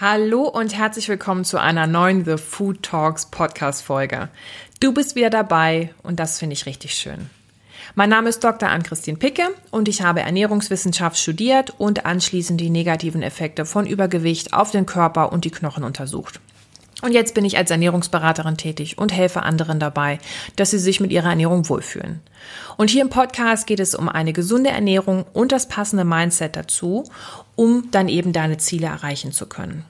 Hallo und herzlich willkommen zu einer neuen The Food Talks Podcast Folge. Du bist wieder dabei und das finde ich richtig schön. Mein Name ist Dr. Ann-Christine Picke und ich habe Ernährungswissenschaft studiert und anschließend die negativen Effekte von Übergewicht auf den Körper und die Knochen untersucht. Und jetzt bin ich als Ernährungsberaterin tätig und helfe anderen dabei, dass sie sich mit ihrer Ernährung wohlfühlen. Und hier im Podcast geht es um eine gesunde Ernährung und das passende Mindset dazu, um dann eben deine Ziele erreichen zu können.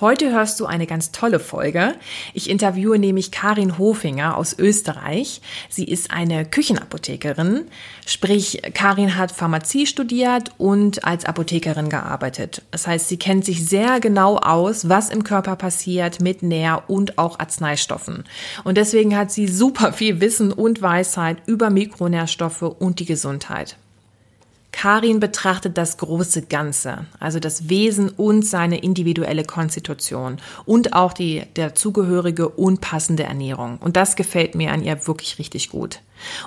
Heute hörst du eine ganz tolle Folge. Ich interviewe nämlich Karin Hofinger aus Österreich. Sie ist eine Küchenapothekerin, sprich Karin hat Pharmazie studiert und als Apothekerin gearbeitet. Das heißt, sie kennt sich sehr genau aus, was im Körper passiert mit Nähr- und auch Arzneistoffen. Und deswegen hat sie super viel Wissen und Weisheit über Mikronährstoffe und die Gesundheit. Karin betrachtet das große Ganze, also das Wesen und seine individuelle Konstitution und auch die dazugehörige und passende Ernährung. Und das gefällt mir an ihr wirklich richtig gut.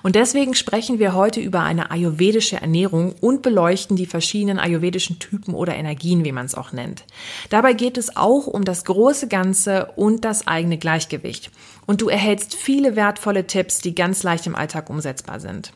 Und deswegen sprechen wir heute über eine ayurvedische Ernährung und beleuchten die verschiedenen ayurvedischen Typen oder Energien, wie man es auch nennt. Dabei geht es auch um das große Ganze und das eigene Gleichgewicht. Und du erhältst viele wertvolle Tipps, die ganz leicht im Alltag umsetzbar sind.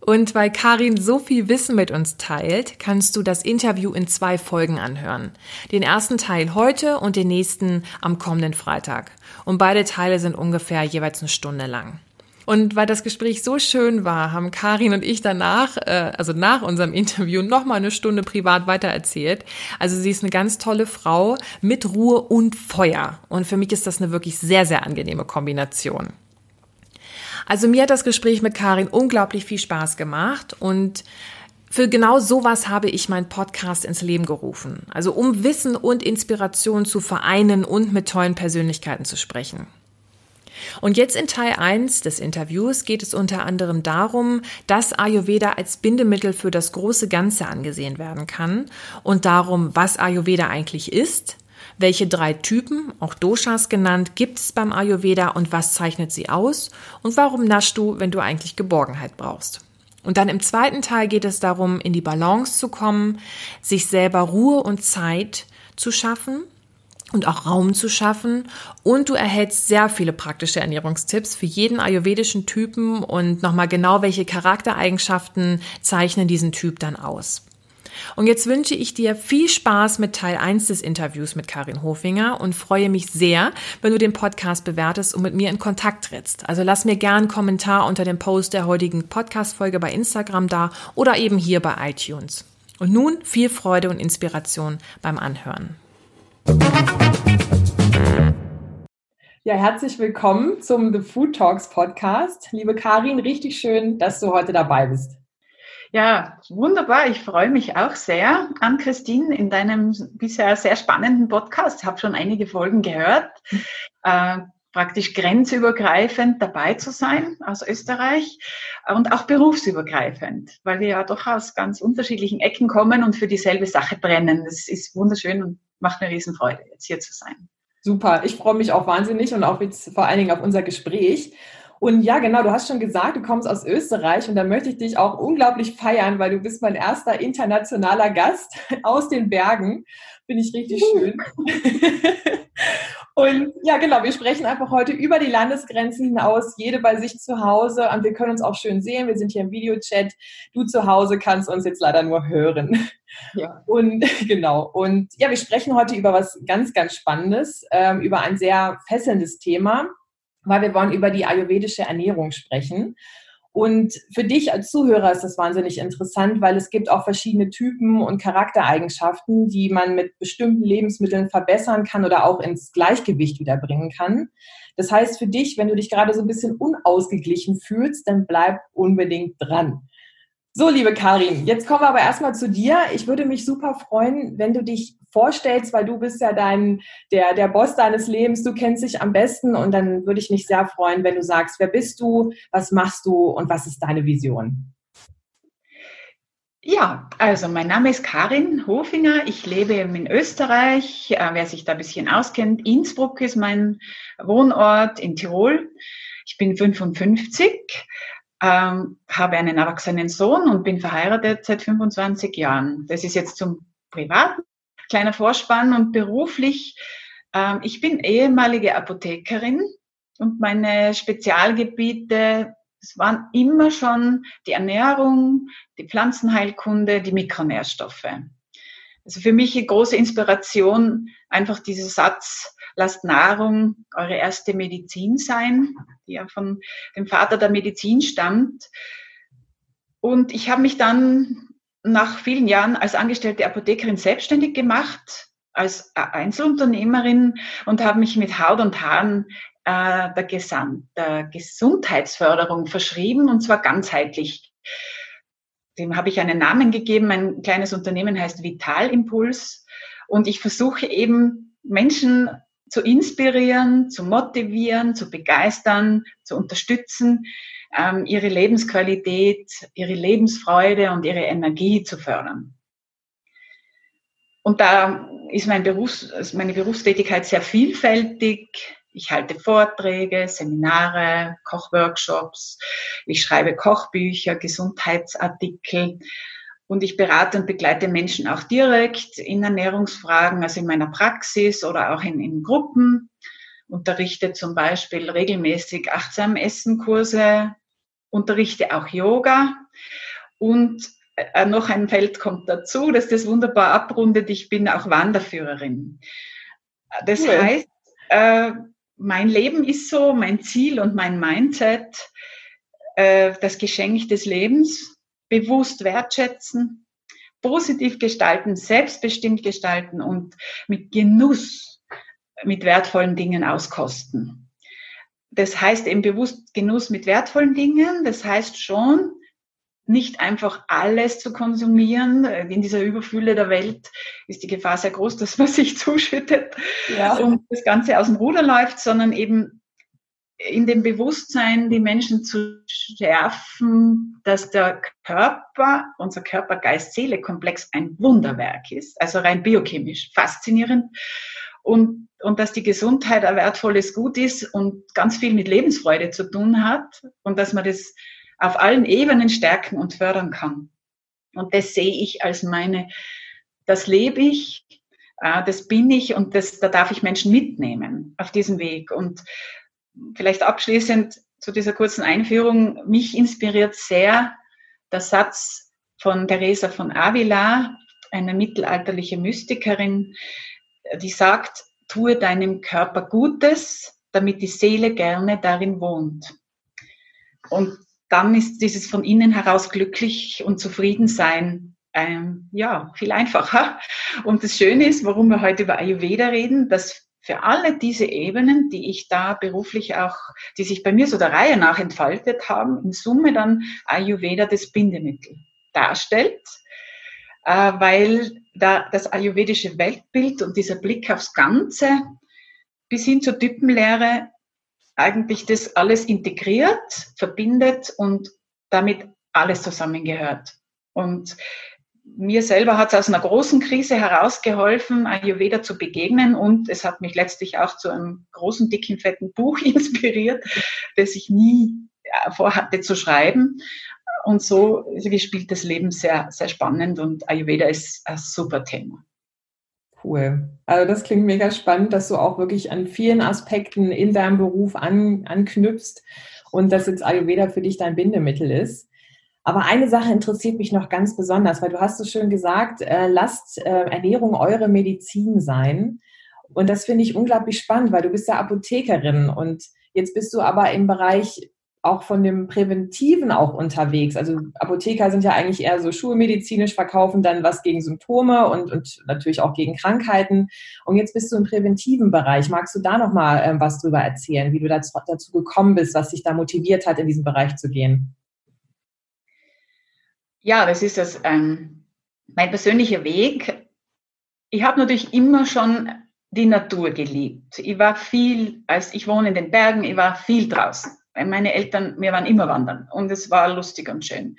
Und weil Karin so viel Wissen mit uns teilt, kannst du das Interview in zwei Folgen anhören. Den ersten Teil heute und den nächsten am kommenden Freitag. Und beide Teile sind ungefähr jeweils eine Stunde lang. Und weil das Gespräch so schön war, haben Karin und ich danach, äh, also nach unserem Interview, noch mal eine Stunde privat weitererzählt. Also sie ist eine ganz tolle Frau mit Ruhe und Feuer. Und für mich ist das eine wirklich sehr, sehr angenehme Kombination. Also mir hat das Gespräch mit Karin unglaublich viel Spaß gemacht und für genau sowas habe ich meinen Podcast ins Leben gerufen. Also um Wissen und Inspiration zu vereinen und mit tollen Persönlichkeiten zu sprechen. Und jetzt in Teil 1 des Interviews geht es unter anderem darum, dass Ayurveda als Bindemittel für das große Ganze angesehen werden kann und darum, was Ayurveda eigentlich ist, welche drei Typen, auch Doshas genannt, gibt es beim Ayurveda und was zeichnet sie aus? Und warum naschst du, wenn du eigentlich Geborgenheit brauchst? Und dann im zweiten Teil geht es darum, in die Balance zu kommen, sich selber Ruhe und Zeit zu schaffen und auch Raum zu schaffen. Und du erhältst sehr viele praktische Ernährungstipps für jeden ayurvedischen Typen und nochmal genau, welche Charaktereigenschaften zeichnen diesen Typ dann aus. Und jetzt wünsche ich dir viel Spaß mit Teil 1 des Interviews mit Karin Hofinger und freue mich sehr, wenn du den Podcast bewertest und mit mir in Kontakt trittst. Also lass mir gern einen Kommentar unter dem Post der heutigen Podcast-Folge bei Instagram da oder eben hier bei iTunes. Und nun viel Freude und Inspiration beim Anhören. Ja, herzlich willkommen zum The Food Talks Podcast. Liebe Karin, richtig schön, dass du heute dabei bist. Ja, wunderbar. Ich freue mich auch sehr an Christine in deinem bisher sehr spannenden Podcast. Ich habe schon einige Folgen gehört. Äh, praktisch grenzübergreifend dabei zu sein aus Österreich und auch berufsübergreifend, weil wir ja doch aus ganz unterschiedlichen Ecken kommen und für dieselbe Sache brennen. Das ist wunderschön und macht mir Riesenfreude, jetzt hier zu sein. Super, ich freue mich auch wahnsinnig und auch jetzt vor allen Dingen auf unser Gespräch. Und ja, genau, du hast schon gesagt, du kommst aus Österreich und da möchte ich dich auch unglaublich feiern, weil du bist mein erster internationaler Gast aus den Bergen. Finde ich richtig schön. und ja, genau, wir sprechen einfach heute über die Landesgrenzen hinaus, jede bei sich zu Hause. Und wir können uns auch schön sehen. Wir sind hier im Videochat. Du zu Hause kannst uns jetzt leider nur hören. Ja. Und genau. Und ja, wir sprechen heute über was ganz, ganz Spannendes, ähm, über ein sehr fesselndes Thema weil wir wollen über die ayurvedische Ernährung sprechen. Und für dich als Zuhörer ist das wahnsinnig interessant, weil es gibt auch verschiedene Typen und Charaktereigenschaften, die man mit bestimmten Lebensmitteln verbessern kann oder auch ins Gleichgewicht wiederbringen kann. Das heißt für dich, wenn du dich gerade so ein bisschen unausgeglichen fühlst, dann bleib unbedingt dran. So, liebe Karin, jetzt kommen wir aber erstmal zu dir. Ich würde mich super freuen, wenn du dich vorstellst, weil du bist ja dein, der, der Boss deines Lebens, du kennst dich am besten und dann würde ich mich sehr freuen, wenn du sagst, wer bist du, was machst du und was ist deine Vision? Ja, also mein Name ist Karin Hofinger. Ich lebe in Österreich. Äh, wer sich da ein bisschen auskennt, Innsbruck ist mein Wohnort in Tirol. Ich bin 55, ähm, habe einen erwachsenen Sohn und bin verheiratet seit 25 Jahren. Das ist jetzt zum privaten kleiner Vorspann und beruflich. Ähm, ich bin ehemalige Apothekerin und meine Spezialgebiete es waren immer schon die Ernährung, die Pflanzenheilkunde, die Mikronährstoffe. Also für mich eine große Inspiration einfach dieser Satz, lasst Nahrung eure erste Medizin sein, die ja von dem Vater der Medizin stammt. Und ich habe mich dann nach vielen Jahren als angestellte Apothekerin selbstständig gemacht, als Einzelunternehmerin und habe mich mit Haut und Haaren äh, der, Gesamt, der Gesundheitsförderung verschrieben und zwar ganzheitlich. Dem habe ich einen Namen gegeben. Mein kleines Unternehmen heißt Vitalimpuls und ich versuche eben Menschen zu inspirieren, zu motivieren, zu begeistern, zu unterstützen, ähm, ihre Lebensqualität, ihre Lebensfreude und ihre Energie zu fördern. Und da ist mein Berufs-, meine Berufstätigkeit sehr vielfältig. Ich halte Vorträge, Seminare, Kochworkshops, ich schreibe Kochbücher, Gesundheitsartikel und ich berate und begleite Menschen auch direkt in Ernährungsfragen, also in meiner Praxis oder auch in, in Gruppen. Unterrichte zum Beispiel regelmäßig achtsam Essen Kurse, unterrichte auch Yoga und äh, noch ein Feld kommt dazu, dass das wunderbar abrundet. Ich bin auch Wanderführerin. Das cool. heißt, äh, mein Leben ist so, mein Ziel und mein Mindset, äh, das Geschenk des Lebens, bewusst wertschätzen, positiv gestalten, selbstbestimmt gestalten und mit Genuss, mit wertvollen Dingen auskosten. Das heißt eben bewusst Genuss mit wertvollen Dingen. Das heißt schon, nicht einfach alles zu konsumieren. In dieser Überfülle der Welt ist die Gefahr sehr groß, dass man sich zuschüttet ja. und das Ganze aus dem Ruder läuft, sondern eben in dem Bewusstsein die Menschen zu schärfen, dass der Körper, unser Körper, Geist, Seele Komplex ein Wunderwerk ist, also rein biochemisch faszinierend und, und dass die Gesundheit ein wertvolles Gut ist und ganz viel mit Lebensfreude zu tun hat und dass man das auf allen Ebenen stärken und fördern kann. Und das sehe ich als meine, das lebe ich, äh, das bin ich und das, da darf ich Menschen mitnehmen auf diesem Weg. Und vielleicht abschließend zu dieser kurzen Einführung, mich inspiriert sehr der Satz von Teresa von Avila, eine mittelalterliche Mystikerin, die sagt, tue deinem Körper Gutes, damit die Seele gerne darin wohnt. Und dann ist dieses von innen heraus glücklich und zufrieden sein ähm, ja viel einfacher. Und das Schöne ist, warum wir heute über Ayurveda reden, dass für alle diese Ebenen, die ich da beruflich auch, die sich bei mir so der Reihe nach entfaltet haben, in Summe dann Ayurveda das Bindemittel darstellt, äh, weil da das ayurvedische Weltbild und dieser Blick aufs Ganze bis hin zur Typenlehre eigentlich das alles integriert, verbindet und damit alles zusammengehört. Und mir selber hat es aus einer großen Krise herausgeholfen, Ayurveda zu begegnen und es hat mich letztlich auch zu einem großen, dicken, fetten Buch inspiriert, das ich nie vorhatte zu schreiben. Und so spielt das Leben sehr, sehr spannend und Ayurveda ist ein super Thema. Cool. Also das klingt mega spannend, dass du auch wirklich an vielen Aspekten in deinem Beruf an, anknüpfst und dass jetzt Ayurveda für dich dein Bindemittel ist. Aber eine Sache interessiert mich noch ganz besonders, weil du hast so schön gesagt, äh, lasst äh, Ernährung eure Medizin sein. Und das finde ich unglaublich spannend, weil du bist ja Apothekerin und jetzt bist du aber im Bereich auch von dem Präventiven auch unterwegs. Also Apotheker sind ja eigentlich eher so schulmedizinisch, verkaufen dann was gegen Symptome und, und natürlich auch gegen Krankheiten. Und jetzt bist du im präventiven Bereich. Magst du da nochmal ähm, was drüber erzählen, wie du dazu, dazu gekommen bist, was dich da motiviert hat, in diesen Bereich zu gehen? Ja, das ist das, ähm, mein persönlicher Weg. Ich habe natürlich immer schon die Natur geliebt. Ich war viel, als ich wohne in den Bergen, ich war viel draußen meine Eltern, wir waren immer wandern und es war lustig und schön.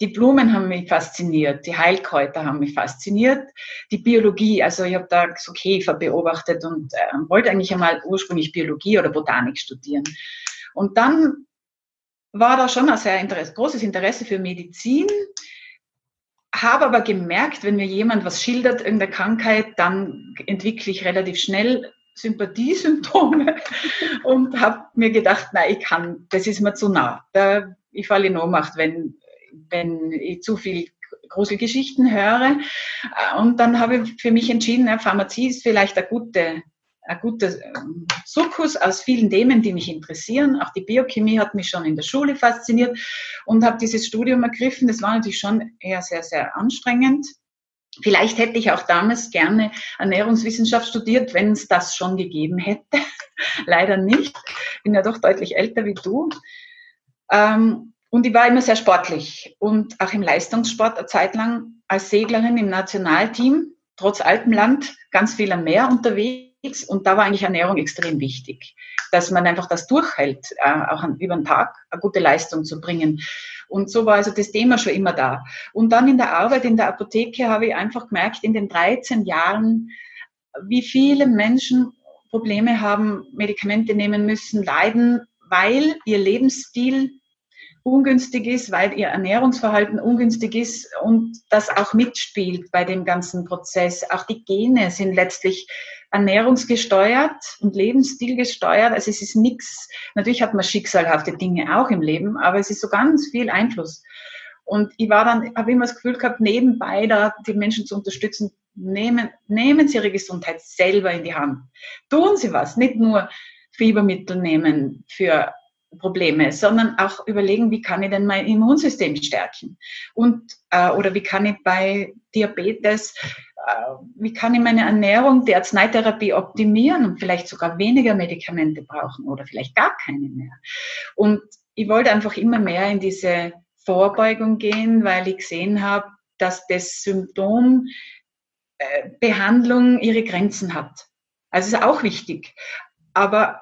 Die Blumen haben mich fasziniert, die Heilkräuter haben mich fasziniert, die Biologie, also ich habe da so Käfer beobachtet und äh, wollte eigentlich einmal ursprünglich Biologie oder Botanik studieren. Und dann war da schon ein sehr Interesse, großes Interesse für Medizin, habe aber gemerkt, wenn mir jemand was schildert, irgendeine Krankheit, dann entwickle ich relativ schnell Sympathiesymptome und habe mir gedacht, nein, ich kann, das ist mir zu nah. Da, ich falle in Ohnmacht, wenn, wenn ich zu viel Gruselgeschichten höre. Und dann habe ich für mich entschieden, Pharmazie ist vielleicht eine gute ein guter ähm, Sukkus aus vielen Themen, die mich interessieren. Auch die Biochemie hat mich schon in der Schule fasziniert und habe dieses Studium ergriffen. Das war natürlich schon eher sehr, sehr anstrengend. Vielleicht hätte ich auch damals gerne Ernährungswissenschaft studiert, wenn es das schon gegeben hätte. Leider nicht. Bin ja doch deutlich älter wie du. Ähm, und ich war immer sehr sportlich und auch im Leistungssport eine Zeit lang als Seglerin im Nationalteam, trotz Alpenland, ganz viel am Meer unterwegs und da war eigentlich Ernährung extrem wichtig, dass man einfach das durchhält, äh, auch über den Tag eine gute Leistung zu bringen. Und so war also das Thema schon immer da. Und dann in der Arbeit in der Apotheke habe ich einfach gemerkt, in den 13 Jahren, wie viele Menschen Probleme haben, Medikamente nehmen müssen, leiden, weil ihr Lebensstil ungünstig ist, weil ihr Ernährungsverhalten ungünstig ist und das auch mitspielt bei dem ganzen Prozess. Auch die Gene sind letztlich ernährungsgesteuert und Lebensstil gesteuert. Also es ist nichts, natürlich hat man schicksalhafte Dinge auch im Leben, aber es ist so ganz viel Einfluss. Und ich war dann, habe immer das Gefühl gehabt, nebenbei da die Menschen zu unterstützen, nehmen, nehmen Sie Ihre Gesundheit selber in die Hand. Tun Sie was, nicht nur Fiebermittel nehmen für Probleme, sondern auch überlegen, wie kann ich denn mein Immunsystem stärken? Und, äh, oder wie kann ich bei Diabetes äh, wie kann ich meine Ernährung, die Arzneitherapie optimieren und vielleicht sogar weniger Medikamente brauchen oder vielleicht gar keine mehr. Und ich wollte einfach immer mehr in diese Vorbeugung gehen, weil ich gesehen habe, dass das Symptombehandlung äh, ihre Grenzen hat. Also ist auch wichtig. Aber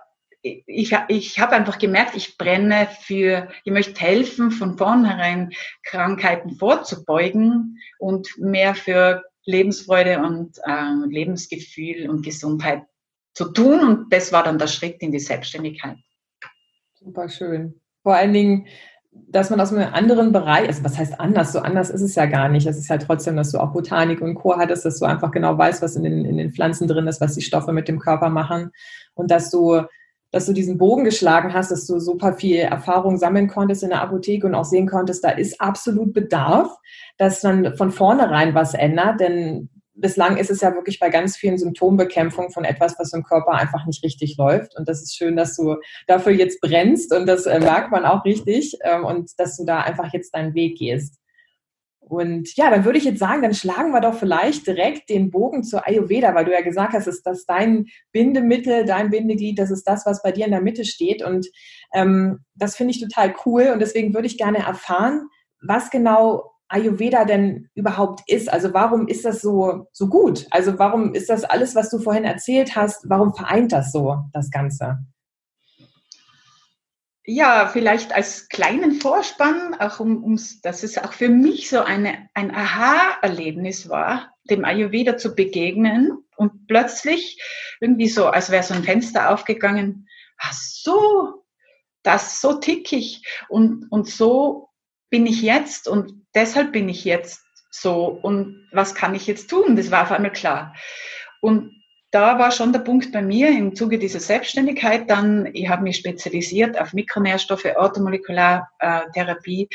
ich, ich habe einfach gemerkt, ich brenne für, ich möchte helfen, von vornherein Krankheiten vorzubeugen und mehr für Lebensfreude und äh, Lebensgefühl und Gesundheit zu tun. Und das war dann der Schritt in die Selbstständigkeit. Super schön. Vor allen Dingen, dass man aus einem anderen Bereich, also was heißt anders? So anders ist es ja gar nicht. Es ist ja trotzdem, dass du auch Botanik und Co. hattest, dass du einfach genau weißt, was in den, in den Pflanzen drin ist, was die Stoffe mit dem Körper machen und dass du dass du diesen Bogen geschlagen hast, dass du super viel Erfahrung sammeln konntest in der Apotheke und auch sehen konntest, da ist absolut Bedarf, dass man von vornherein was ändert, denn bislang ist es ja wirklich bei ganz vielen Symptombekämpfung von etwas, was im Körper einfach nicht richtig läuft. Und das ist schön, dass du dafür jetzt brennst und das äh, merkt man auch richtig ähm, und dass du da einfach jetzt deinen Weg gehst. Und ja, dann würde ich jetzt sagen, dann schlagen wir doch vielleicht direkt den Bogen zur Ayurveda, weil du ja gesagt hast, ist das dein Bindemittel, dein Bindeglied, das ist das, was bei dir in der Mitte steht. Und ähm, das finde ich total cool. Und deswegen würde ich gerne erfahren, was genau Ayurveda denn überhaupt ist. Also warum ist das so, so gut? Also warum ist das alles, was du vorhin erzählt hast, warum vereint das so, das Ganze? Ja, vielleicht als kleinen Vorspann, auch um, um dass es auch für mich so eine, ein Aha-Erlebnis war, dem Ayurveda zu begegnen und plötzlich irgendwie so, als wäre so ein Fenster aufgegangen, ach so, das so tick ich und, und so bin ich jetzt und deshalb bin ich jetzt so und was kann ich jetzt tun? Das war auf einmal klar. Und da war schon der Punkt bei mir im Zuge dieser Selbstständigkeit dann, ich habe mich spezialisiert auf Mikronährstoffe, Orthomolekulartherapie,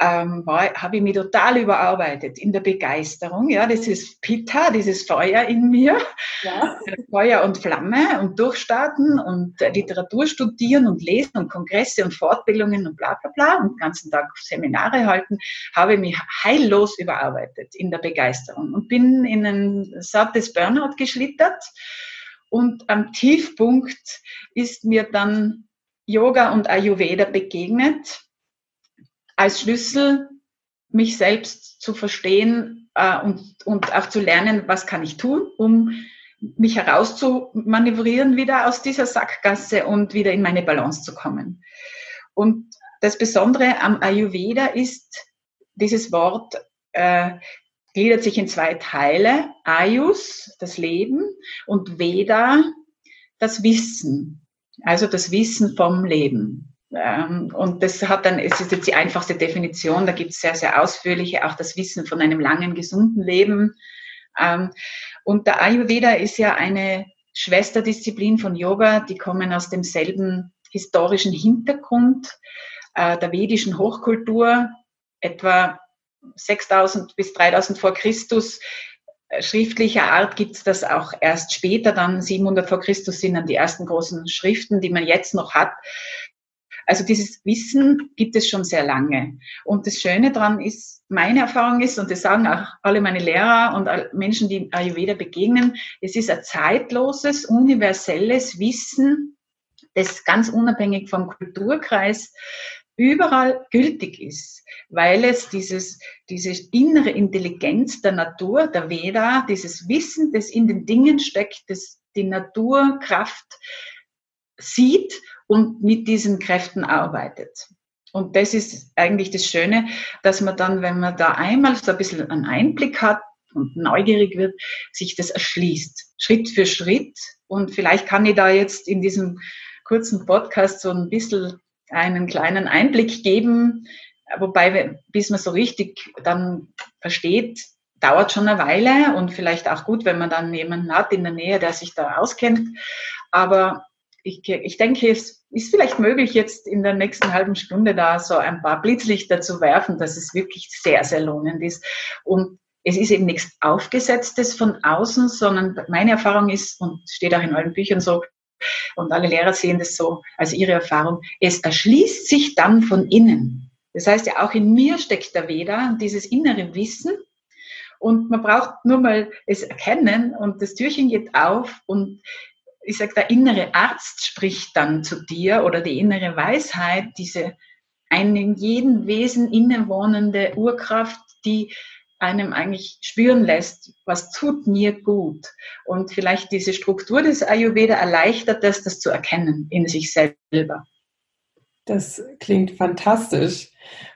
ähm, habe ich mich total überarbeitet in der Begeisterung. Ja, das ist Pitta, dieses Feuer in mir. Ja. Feuer und Flamme und durchstarten und Literatur studieren und lesen und Kongresse und Fortbildungen und bla bla bla und den ganzen Tag Seminare halten, habe ich mich heillos überarbeitet in der Begeisterung und bin in ein sattes Burnout geschlittert. Und am Tiefpunkt ist mir dann Yoga und Ayurveda begegnet als Schlüssel, mich selbst zu verstehen äh, und, und auch zu lernen, was kann ich tun, um mich herauszumanövrieren wieder aus dieser Sackgasse und wieder in meine Balance zu kommen. Und das Besondere am Ayurveda ist, dieses Wort äh, gliedert sich in zwei Teile. Ayus, das Leben, und Veda, das Wissen. Also das Wissen vom Leben. Ähm, und das hat dann, es ist jetzt die einfachste Definition, da gibt es sehr, sehr ausführliche, auch das Wissen von einem langen, gesunden Leben. Ähm, und der Ayurveda ist ja eine Schwesterdisziplin von Yoga, die kommen aus demselben historischen Hintergrund äh, der vedischen Hochkultur, etwa 6000 bis 3000 vor Christus. Äh, schriftlicher Art gibt es das auch erst später, dann 700 vor Christus sind dann die ersten großen Schriften, die man jetzt noch hat. Also dieses Wissen gibt es schon sehr lange. Und das Schöne daran ist, meine Erfahrung ist, und das sagen auch alle meine Lehrer und Menschen, die Ayurveda begegnen, es ist ein zeitloses, universelles Wissen, das ganz unabhängig vom Kulturkreis überall gültig ist, weil es dieses, diese innere Intelligenz der Natur, der Veda, dieses Wissen, das in den Dingen steckt, das die Naturkraft sieht und mit diesen Kräften arbeitet. Und das ist eigentlich das Schöne, dass man dann, wenn man da einmal so ein bisschen einen Einblick hat und neugierig wird, sich das erschließt, Schritt für Schritt. Und vielleicht kann ich da jetzt in diesem kurzen Podcast so ein bisschen einen kleinen Einblick geben, wobei, bis man so richtig dann versteht, dauert schon eine Weile und vielleicht auch gut, wenn man dann jemanden hat in der Nähe, der sich da auskennt. Aber ich, ich denke, es ist vielleicht möglich, jetzt in der nächsten halben Stunde da so ein paar Blitzlichter zu werfen, dass es wirklich sehr, sehr lohnend ist. Und es ist eben nichts Aufgesetztes von außen, sondern meine Erfahrung ist, und steht auch in allen Büchern so, und alle Lehrer sehen das so als ihre Erfahrung, es erschließt sich dann von innen. Das heißt ja, auch in mir steckt der Veda, dieses innere Wissen. Und man braucht nur mal es erkennen und das Türchen geht auf und ich sage, der innere Arzt spricht dann zu dir oder die innere Weisheit, diese eine in jedem Wesen innewohnende Urkraft, die einem eigentlich spüren lässt, was tut mir gut. Und vielleicht diese Struktur des Ayurveda erleichtert das, das zu erkennen in sich selber. Das klingt fantastisch.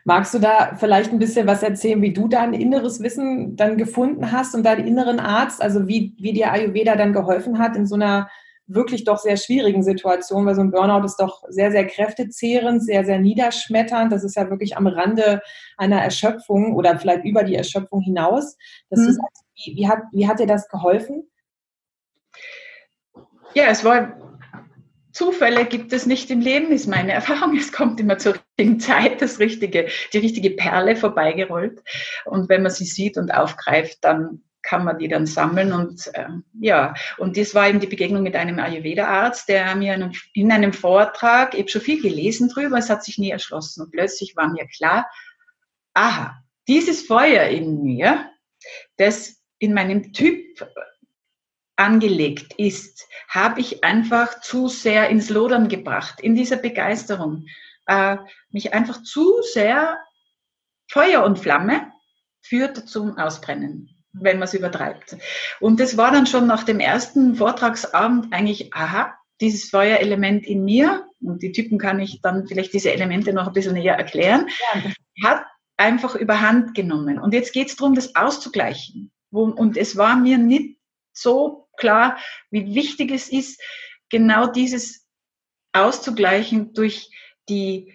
Magst du da vielleicht ein bisschen was erzählen, wie du dein inneres Wissen dann gefunden hast und deinen inneren Arzt, also wie, wie dir Ayurveda dann geholfen hat in so einer wirklich doch sehr schwierigen Situation, weil so ein Burnout ist doch sehr, sehr kräftezehrend, sehr, sehr niederschmetternd. Das ist ja wirklich am Rande einer Erschöpfung oder vielleicht über die Erschöpfung hinaus. Das mhm. ist, wie, wie, hat, wie hat dir das geholfen? Ja, es war Zufälle gibt es nicht im Leben, ist meine Erfahrung. Es kommt immer zur richtigen Zeit das richtige, die richtige Perle vorbeigerollt. Und wenn man sie sieht und aufgreift, dann kann man die dann sammeln und äh, ja, und das war eben die Begegnung mit einem Ayurveda-Arzt, der mir in einem, in einem Vortrag, ich habe schon viel gelesen drüber, es hat sich nie erschlossen und plötzlich war mir klar, aha, dieses Feuer in mir, das in meinem Typ angelegt ist, habe ich einfach zu sehr ins Lodern gebracht, in dieser Begeisterung, äh, mich einfach zu sehr Feuer und Flamme führt zum Ausbrennen wenn man es übertreibt. Und das war dann schon nach dem ersten Vortragsabend eigentlich, aha, dieses Feuerelement in mir, und die Typen kann ich dann vielleicht diese Elemente noch ein bisschen näher erklären, ja. hat einfach überhand genommen. Und jetzt geht es darum, das auszugleichen. Und es war mir nicht so klar, wie wichtig es ist, genau dieses auszugleichen durch die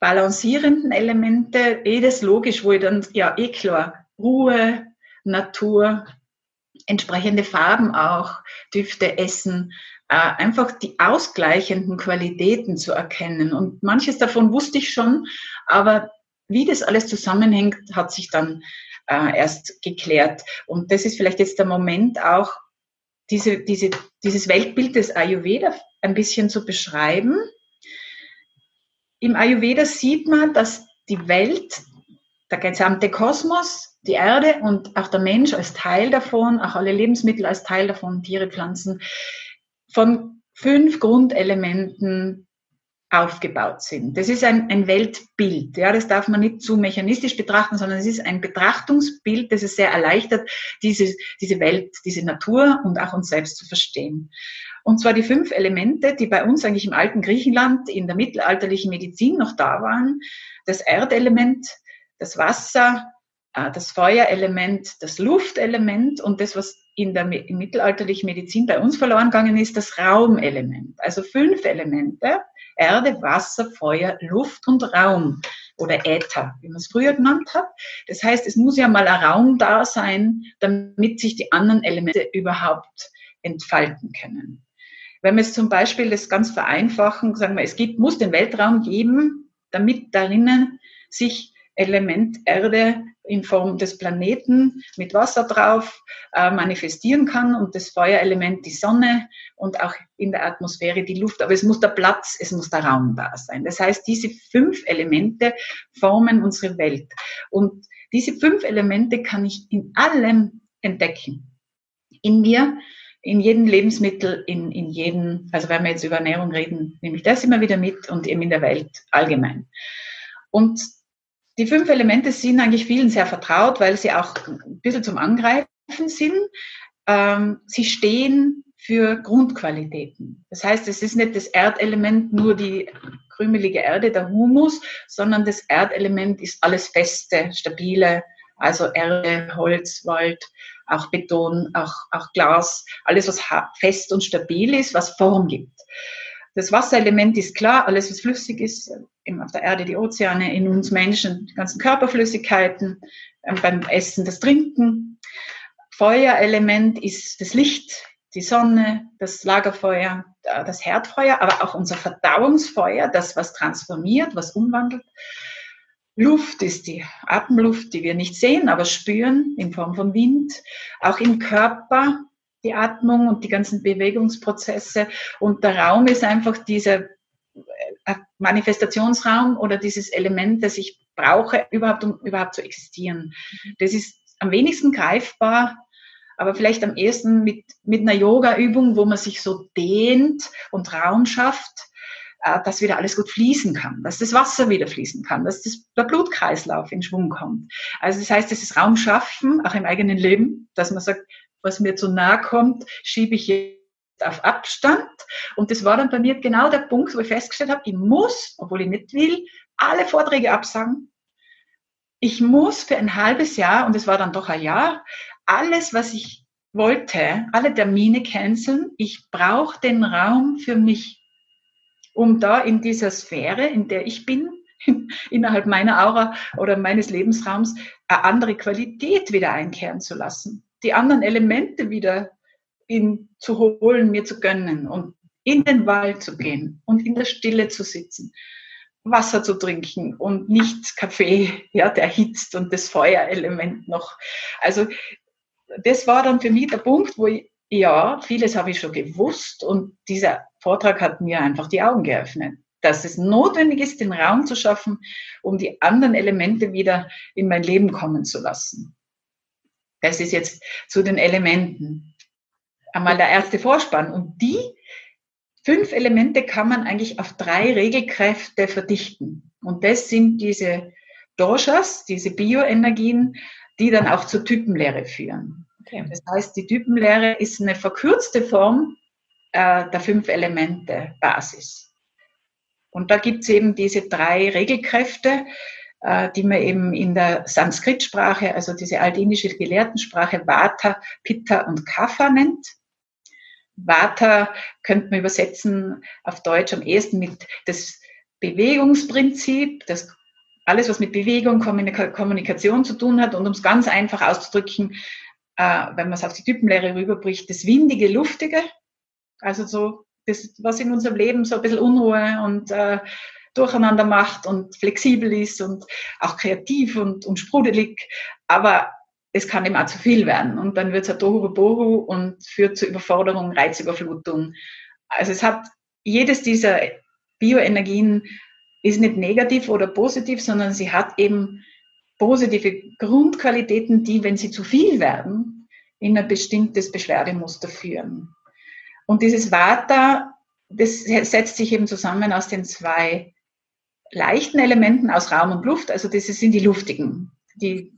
balancierenden Elemente, eh das logisch, wo ich dann, ja, eh klar, Ruhe, Natur, entsprechende Farben auch, Düfte, Essen, äh, einfach die ausgleichenden Qualitäten zu erkennen. Und manches davon wusste ich schon, aber wie das alles zusammenhängt, hat sich dann äh, erst geklärt. Und das ist vielleicht jetzt der Moment auch, diese, diese, dieses Weltbild des Ayurveda ein bisschen zu beschreiben. Im Ayurveda sieht man, dass die Welt, der gesamte Kosmos, die Erde und auch der Mensch als Teil davon, auch alle Lebensmittel als Teil davon, Tiere, Pflanzen, von fünf Grundelementen aufgebaut sind. Das ist ein, ein Weltbild. Ja, das darf man nicht zu mechanistisch betrachten, sondern es ist ein Betrachtungsbild, das es sehr erleichtert, diese, diese Welt, diese Natur und auch uns selbst zu verstehen. Und zwar die fünf Elemente, die bei uns eigentlich im alten Griechenland in der mittelalterlichen Medizin noch da waren. Das Erdelement, das Wasser, äh, das Feuerelement, das Luftelement und das, was in der mittelalterlichen Medizin bei uns verloren gegangen ist, das Raumelement. Also fünf Elemente, Erde, Wasser, Feuer, Luft und Raum oder Äther, wie man es früher genannt hat. Das heißt, es muss ja mal ein Raum da sein, damit sich die anderen Elemente überhaupt entfalten können. Wenn wir es zum Beispiel das ganz vereinfachen, sagen wir, es gibt, muss den Weltraum geben, damit darinnen sich Element Erde in Form des Planeten mit Wasser drauf äh, manifestieren kann und das Feuerelement die Sonne und auch in der Atmosphäre die Luft. Aber es muss der Platz, es muss der Raum da sein. Das heißt, diese fünf Elemente formen unsere Welt. Und diese fünf Elemente kann ich in allem entdecken. In mir, in jedem Lebensmittel, in, in jedem, also wenn wir jetzt über Ernährung reden, nehme ich das immer wieder mit und eben in der Welt allgemein. Und die fünf Elemente sind eigentlich vielen sehr vertraut, weil sie auch ein bisschen zum Angreifen sind. Ähm, sie stehen für Grundqualitäten. Das heißt, es ist nicht das Erdelement nur die krümelige Erde, der Humus, sondern das Erdelement ist alles Feste, Stabile, also Erde, Holz, Wald, auch Beton, auch, auch Glas, alles, was fest und stabil ist, was Form gibt. Das Wasserelement ist klar, alles, was flüssig ist, eben auf der Erde die Ozeane, in uns Menschen die ganzen Körperflüssigkeiten, ähm, beim Essen das Trinken. Feuerelement ist das Licht, die Sonne, das Lagerfeuer, das Herdfeuer, aber auch unser Verdauungsfeuer, das was transformiert, was umwandelt. Luft ist die Atemluft, die wir nicht sehen, aber spüren in Form von Wind. Auch im Körper die Atmung und die ganzen Bewegungsprozesse. Und der Raum ist einfach dieser äh, Manifestationsraum oder dieses Element, das ich brauche, überhaupt, um überhaupt zu existieren. Das ist am wenigsten greifbar, aber vielleicht am ehesten mit, mit einer Yoga-Übung, wo man sich so dehnt und Raum schafft, äh, dass wieder alles gut fließen kann, dass das Wasser wieder fließen kann, dass das, der Blutkreislauf in Schwung kommt. Also das heißt, das ist Raum schaffen, auch im eigenen Leben, dass man sagt, was mir zu nahe kommt, schiebe ich jetzt auf Abstand. Und das war dann bei mir genau der Punkt, wo ich festgestellt habe, ich muss, obwohl ich nicht will, alle Vorträge absagen. Ich muss für ein halbes Jahr, und es war dann doch ein Jahr, alles, was ich wollte, alle Termine canceln. Ich brauche den Raum für mich, um da in dieser Sphäre, in der ich bin, innerhalb meiner Aura oder meines Lebensraums, eine andere Qualität wieder einkehren zu lassen die anderen Elemente wieder in, zu holen, mir zu gönnen und in den Wald zu gehen und in der Stille zu sitzen, Wasser zu trinken und nicht Kaffee, ja, der hitzt und das Feuerelement noch. Also das war dann für mich der Punkt, wo ich, ja, vieles habe ich schon gewusst und dieser Vortrag hat mir einfach die Augen geöffnet, dass es notwendig ist, den Raum zu schaffen, um die anderen Elemente wieder in mein Leben kommen zu lassen. Das ist jetzt zu den Elementen. Einmal der erste Vorspann. Und die fünf Elemente kann man eigentlich auf drei Regelkräfte verdichten. Und das sind diese Doshas, diese Bioenergien, die dann auch zur Typenlehre führen. Okay. Das heißt, die Typenlehre ist eine verkürzte Form äh, der fünf Elemente Basis. Und da gibt es eben diese drei Regelkräfte, die man eben in der Sanskrit-Sprache, also diese altindische Gelehrtensprache Vata, Pitta und Kapha nennt. Vata könnte man übersetzen auf Deutsch am ehesten mit das Bewegungsprinzip, das alles, was mit Bewegung, Kommunikation zu tun hat und um es ganz einfach auszudrücken, äh, wenn man es auf die Typenlehre rüberbricht, das windige, luftige, also so das, was in unserem Leben so ein bisschen Unruhe und äh, durcheinander macht und flexibel ist und auch kreativ und, und sprudelig. Aber es kann eben auch zu viel werden und dann wird es ein Tohuwabohu und führt zu Überforderung, Reizüberflutung. Also es hat jedes dieser Bioenergien ist nicht negativ oder positiv, sondern sie hat eben positive Grundqualitäten, die, wenn sie zu viel werden, in ein bestimmtes Beschwerdemuster führen. Und dieses Vata, das setzt sich eben zusammen aus den zwei leichten Elementen aus Raum und Luft. Also das sind die luftigen, die,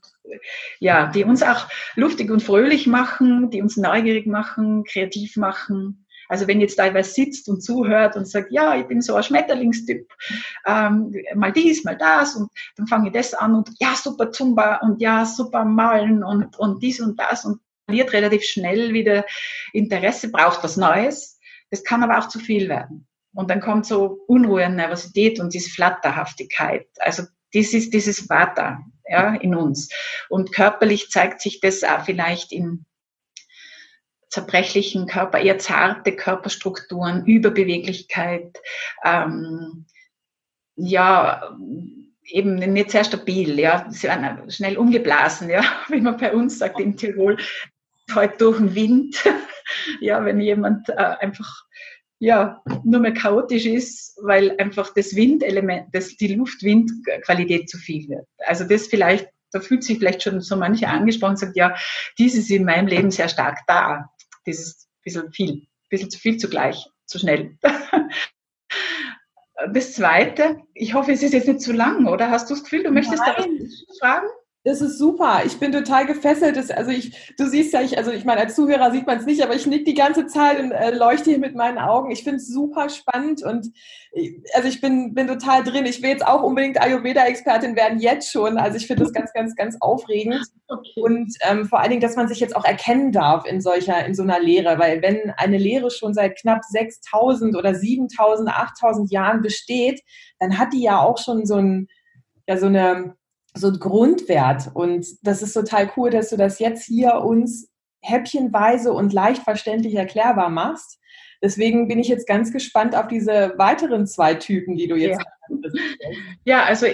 ja, die uns auch luftig und fröhlich machen, die uns neugierig machen, kreativ machen. Also wenn jetzt da was sitzt und zuhört und sagt, ja, ich bin so ein Schmetterlingstyp, ähm, mal dies, mal das und dann fange ich das an und ja, super Zumba und ja, super Malen und, und dies und das und verliert relativ schnell wieder Interesse, braucht was Neues. Das kann aber auch zu viel werden. Und dann kommt so Unruhe und Nervosität und diese Flatterhaftigkeit. Also das ist dieses Vata ja, in uns. Und körperlich zeigt sich das auch vielleicht in zerbrechlichen Körper, eher zarte Körperstrukturen, Überbeweglichkeit, ähm, ja, eben nicht sehr stabil, ja, sie werden schnell umgeblasen, ja, wie man bei uns sagt in Tirol, heute durch den Wind, ja, wenn jemand äh, einfach ja, nur mehr chaotisch ist, weil einfach das Windelement, das, die Luft-Wind-Qualität zu viel wird. Also das vielleicht, da fühlt sich vielleicht schon so manche angesprochen und sagt, ja, dieses ist in meinem Leben sehr stark da. Das ist ein bisschen viel, ein bisschen zu viel zugleich, zu schnell. Das zweite, ich hoffe, es ist jetzt nicht zu lang, oder? Hast du das Gefühl, du möchtest Nein. da was fragen? Das ist super. Ich bin total gefesselt. Das, also ich, du siehst ja, ich, also ich meine, als Zuhörer sieht man es nicht, aber ich nick die ganze Zeit und äh, leuchte hier mit meinen Augen. Ich finde es super spannend und ich, also ich bin, bin total drin. Ich will jetzt auch unbedingt Ayurveda-Expertin werden, jetzt schon. Also ich finde das ganz, ganz, ganz aufregend. Okay. Und ähm, vor allen Dingen, dass man sich jetzt auch erkennen darf in solcher, in so einer Lehre, weil wenn eine Lehre schon seit knapp 6.000 oder 7.000, 8.000 Jahren besteht, dann hat die ja auch schon so ein, ja, so eine, so ein Grundwert. Und das ist total cool, dass du das jetzt hier uns häppchenweise und leicht verständlich erklärbar machst. Deswegen bin ich jetzt ganz gespannt auf diese weiteren zwei Typen, die du jetzt ja. hast. Ja, also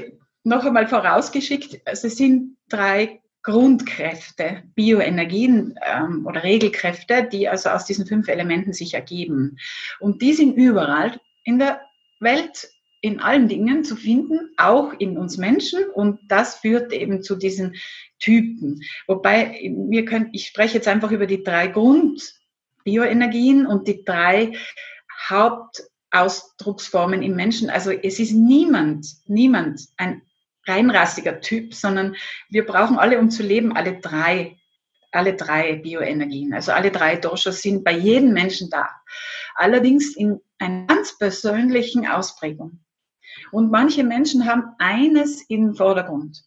noch einmal vorausgeschickt, also es sind drei Grundkräfte, Bioenergien ähm, oder Regelkräfte, die also aus diesen fünf Elementen sich ergeben. Und die sind überall in der Welt in allen Dingen zu finden, auch in uns Menschen. Und das führt eben zu diesen Typen. Wobei wir können, ich spreche jetzt einfach über die drei Grundbioenergien und die drei Hauptausdrucksformen im Menschen. Also es ist niemand, niemand ein reinrassiger Typ, sondern wir brauchen alle, um zu leben, alle drei, alle drei Bioenergien. Also alle drei Doshas sind bei jedem Menschen da. Allerdings in einer ganz persönlichen Ausprägung. Und manche Menschen haben eines im Vordergrund.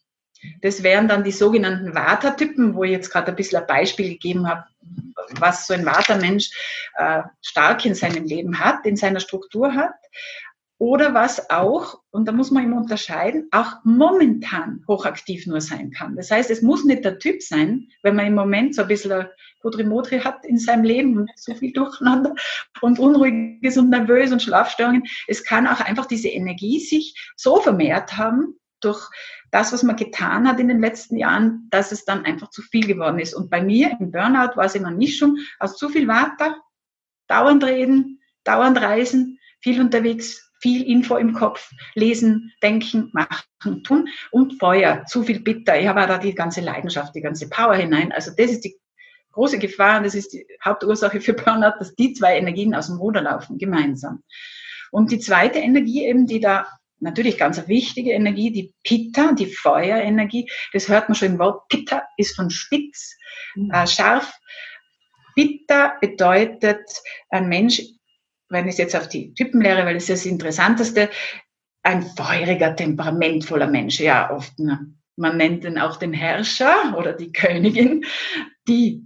Das wären dann die sogenannten Vata-Typen, wo ich jetzt gerade ein bisschen ein Beispiel gegeben habe, was so ein Vata-Mensch äh, stark in seinem Leben hat, in seiner Struktur hat. Oder was auch, und da muss man immer unterscheiden, auch momentan hochaktiv nur sein kann. Das heißt, es muss nicht der Typ sein, wenn man im Moment so ein bisschen Kudrimodri hat in seinem Leben und so viel Durcheinander und unruhig ist und nervös und Schlafstörungen. Es kann auch einfach diese Energie sich so vermehrt haben durch das, was man getan hat in den letzten Jahren, dass es dann einfach zu viel geworden ist. Und bei mir im Burnout war es immer nicht schon aus zu viel Water, dauernd reden, dauernd reisen, viel unterwegs, viel Info im Kopf, lesen, denken, machen, tun und Feuer, zu viel Bitter. Ich habe da die ganze Leidenschaft, die ganze Power hinein. Also das ist die große Gefahr und das ist die Hauptursache für Burnout, dass die zwei Energien aus dem Ruder laufen, gemeinsam. Und die zweite Energie eben, die da natürlich ganz eine wichtige Energie, die Pitta, die Feuerenergie, das hört man schon im Wort. Pitta ist von spitz, mhm. äh, scharf. Pitta bedeutet, ein Mensch, wenn ich jetzt auf die Typen lehre, weil das ist das Interessanteste, ein feuriger, temperamentvoller Mensch, ja, oft. Ne? Man nennt ihn auch den Herrscher oder die Königin, die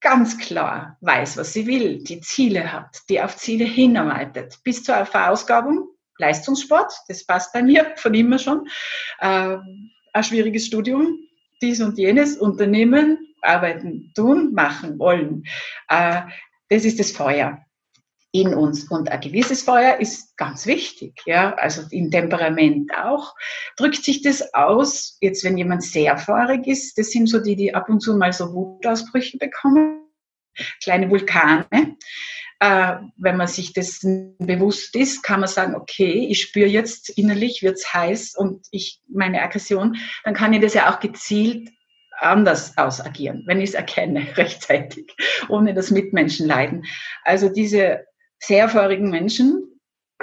ganz klar weiß, was sie will, die Ziele hat, die auf Ziele hinarbeitet, bis zur Verausgabung, Leistungssport, das passt bei mir von immer schon, äh, ein schwieriges Studium, dies und jenes, Unternehmen, arbeiten, tun, machen, wollen. Äh, das ist das Feuer in uns. Und ein gewisses Feuer ist ganz wichtig, ja, also im Temperament auch. Drückt sich das aus, jetzt wenn jemand sehr feurig ist, das sind so die, die ab und zu mal so Wutausbrüche bekommen, kleine Vulkane. Äh, wenn man sich das bewusst ist, kann man sagen, okay, ich spüre jetzt innerlich, wird's heiß und ich meine Aggression, dann kann ich das ja auch gezielt anders ausagieren, wenn ich es erkenne rechtzeitig, ohne dass Mitmenschen leiden. Also diese sehr feurigen Menschen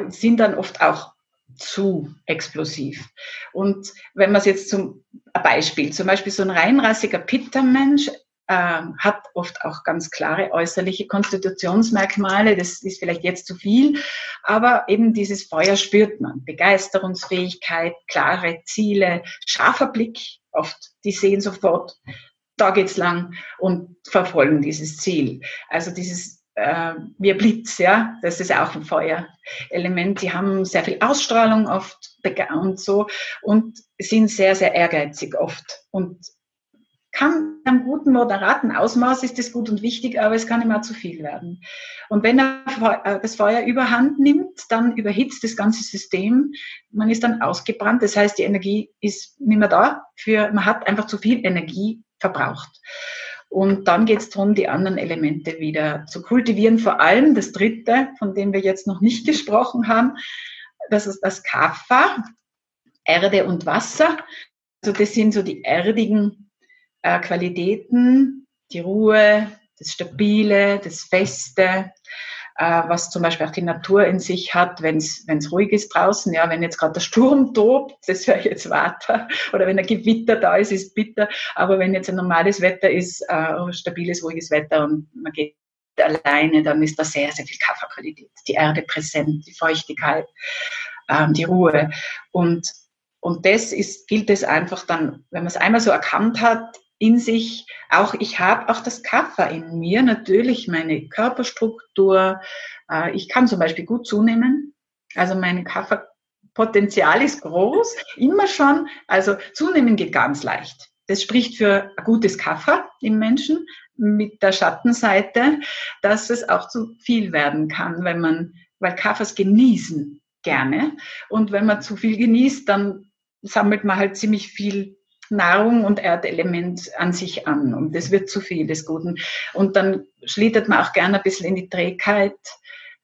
sind dann oft auch zu explosiv. Und wenn man es jetzt zum Beispiel, zum Beispiel so ein reinrassiger Pitta-Mensch äh, hat oft auch ganz klare äußerliche Konstitutionsmerkmale, das ist vielleicht jetzt zu viel, aber eben dieses Feuer spürt man. Begeisterungsfähigkeit, klare Ziele, scharfer Blick, oft, die sehen sofort, da geht's lang und verfolgen dieses Ziel. Also dieses äh, wie ein Blitz, ja, das ist auch ein Feuerelement. Die haben sehr viel Ausstrahlung oft und so und sind sehr, sehr ehrgeizig oft. Und kann einem guten, moderaten Ausmaß ist das gut und wichtig, aber es kann immer zu viel werden. Und wenn er äh, das Feuer überhand nimmt, dann überhitzt das ganze System. Man ist dann ausgebrannt. Das heißt, die Energie ist nicht mehr da. Für, man hat einfach zu viel Energie verbraucht. Und dann geht es darum, die anderen Elemente wieder zu kultivieren. Vor allem das dritte, von dem wir jetzt noch nicht gesprochen haben, das ist das Kapha, Erde und Wasser. Also das sind so die erdigen äh, Qualitäten, die Ruhe, das Stabile, das Feste, was zum Beispiel auch die Natur in sich hat, wenn es ruhig ist draußen, ja, wenn jetzt gerade der Sturm tobt, das wäre jetzt Water, oder wenn ein Gewitter da ist, ist bitter, aber wenn jetzt ein normales Wetter ist, äh, stabiles, ruhiges Wetter und man geht alleine, dann ist da sehr, sehr viel Kafferqualität, die Erde präsent, die Feuchtigkeit, ähm, die Ruhe. Und und das ist, gilt es einfach dann, wenn man es einmal so erkannt hat, in sich, auch ich habe auch das Kapha in mir, natürlich meine Körperstruktur. Äh, ich kann zum Beispiel gut zunehmen. Also mein Kapha-Potenzial ist groß, immer schon. Also zunehmen geht ganz leicht. Das spricht für ein gutes Kapha im Menschen mit der Schattenseite, dass es auch zu viel werden kann, wenn man, weil Kaffers genießen gerne. Und wenn man zu viel genießt, dann sammelt man halt ziemlich viel Nahrung und Erdelement an sich an. Und das wird zu viel des Guten. Und dann schlittert man auch gerne ein bisschen in die Trägheit,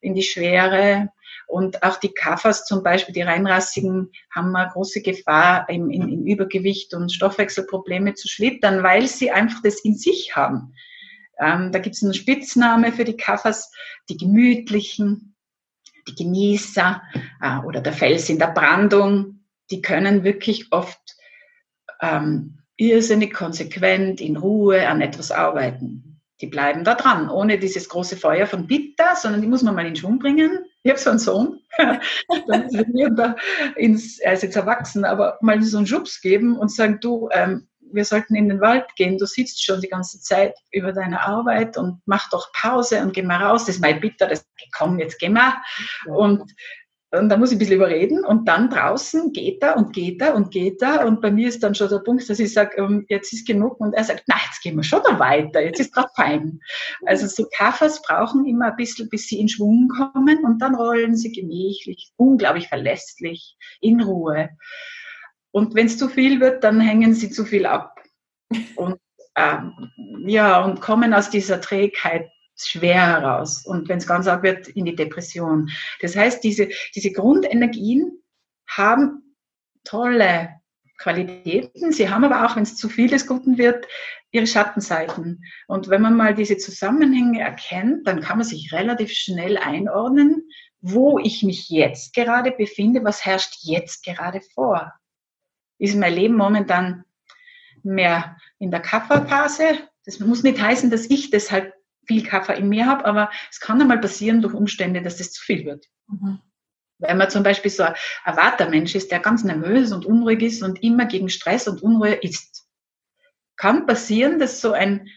in die Schwere. Und auch die Kaffers zum Beispiel, die reinrassigen, haben eine große Gefahr, im, im, im Übergewicht und Stoffwechselprobleme zu schlittern, weil sie einfach das in sich haben. Ähm, da gibt es einen Spitzname für die Kaffers, die Gemütlichen, die Genießer äh, oder der Fels in der Brandung. Die können wirklich oft ähm, irrsinnig konsequent in Ruhe an etwas arbeiten. Die bleiben da dran, ohne dieses große Feuer von Bitter, sondern die muss man mal in Schwung bringen. Ich habe so einen Sohn, dann ist da ins, er ist jetzt erwachsen, aber mal so einen Schubs geben und sagen, du, ähm, wir sollten in den Wald gehen, du sitzt schon die ganze Zeit über deine Arbeit und mach doch Pause und geh mal raus, das ist mal bitter, das komm, jetzt geh mal. Und und da muss ich ein bisschen überreden und dann draußen geht er und geht er und geht er und bei mir ist dann schon der Punkt, dass ich sage, ähm, jetzt ist genug und er sagt, na, jetzt gehen wir schon da weiter, jetzt ist gerade fein. Also so Kaffers brauchen immer ein bisschen, bis sie in Schwung kommen und dann rollen sie gemächlich, unglaublich verlässlich, in Ruhe. Und wenn es zu viel wird, dann hängen sie zu viel ab. Und ähm, ja, und kommen aus dieser Trägheit schwer heraus und wenn es ganz arg wird, in die Depression. Das heißt, diese, diese Grundenergien haben tolle Qualitäten. Sie haben aber auch, wenn es zu viel des Guten wird, ihre Schattenseiten. Und wenn man mal diese Zusammenhänge erkennt, dann kann man sich relativ schnell einordnen, wo ich mich jetzt gerade befinde, was herrscht jetzt gerade vor. Ist mein Leben momentan mehr in der Kafferphase? Das muss nicht heißen, dass ich deshalb viel Kaffee in mir habe, aber es kann einmal passieren durch Umstände, dass das zu viel wird. Mhm. Wenn man zum Beispiel so ein Watermensch ist, der ganz nervös und unruhig ist und immer gegen Stress und Unruhe ist, kann passieren, dass so ein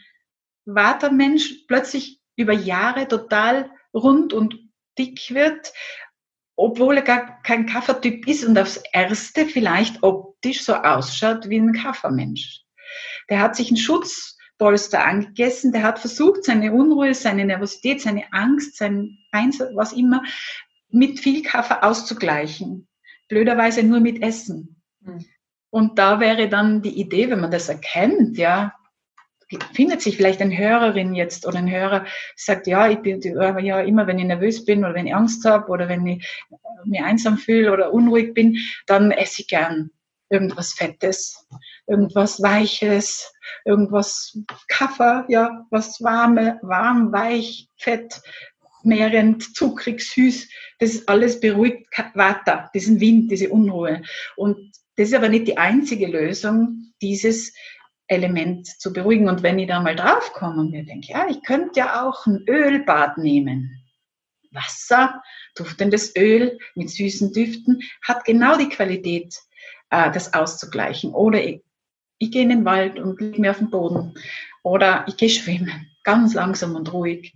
Watermensch plötzlich über Jahre total rund und dick wird, obwohl er gar kein Kaffertyp ist und aufs Erste vielleicht optisch so ausschaut wie ein Kaffermensch. Der hat sich einen Schutz Polster angegessen. Der hat versucht, seine Unruhe, seine Nervosität, seine Angst, sein Einsatz, was immer, mit viel Kaffee auszugleichen. Blöderweise nur mit Essen. Mhm. Und da wäre dann die Idee, wenn man das erkennt, ja, findet sich vielleicht eine Hörerin jetzt oder ein Hörer, sagt, ja, ich bin ja immer, wenn ich nervös bin oder wenn ich Angst habe oder wenn ich mich einsam fühle oder unruhig bin, dann esse ich gern irgendwas Fettes, irgendwas Weiches, irgendwas Kaffer, ja, was warme, warm, weich, fett, mehrend, zuckrig, süß. Das ist alles beruhigt Vata, diesen Wind, diese Unruhe. Und das ist aber nicht die einzige Lösung, dieses Element zu beruhigen. Und wenn ich da mal draufkomme und mir denke, ja, ich könnte ja auch ein Ölbad nehmen. Wasser, duftendes Öl mit süßen Düften, hat genau die Qualität, äh, das auszugleichen. Oder ich gehe in den Wald und liege mir auf dem Boden oder ich gehe schwimmen, ganz langsam und ruhig.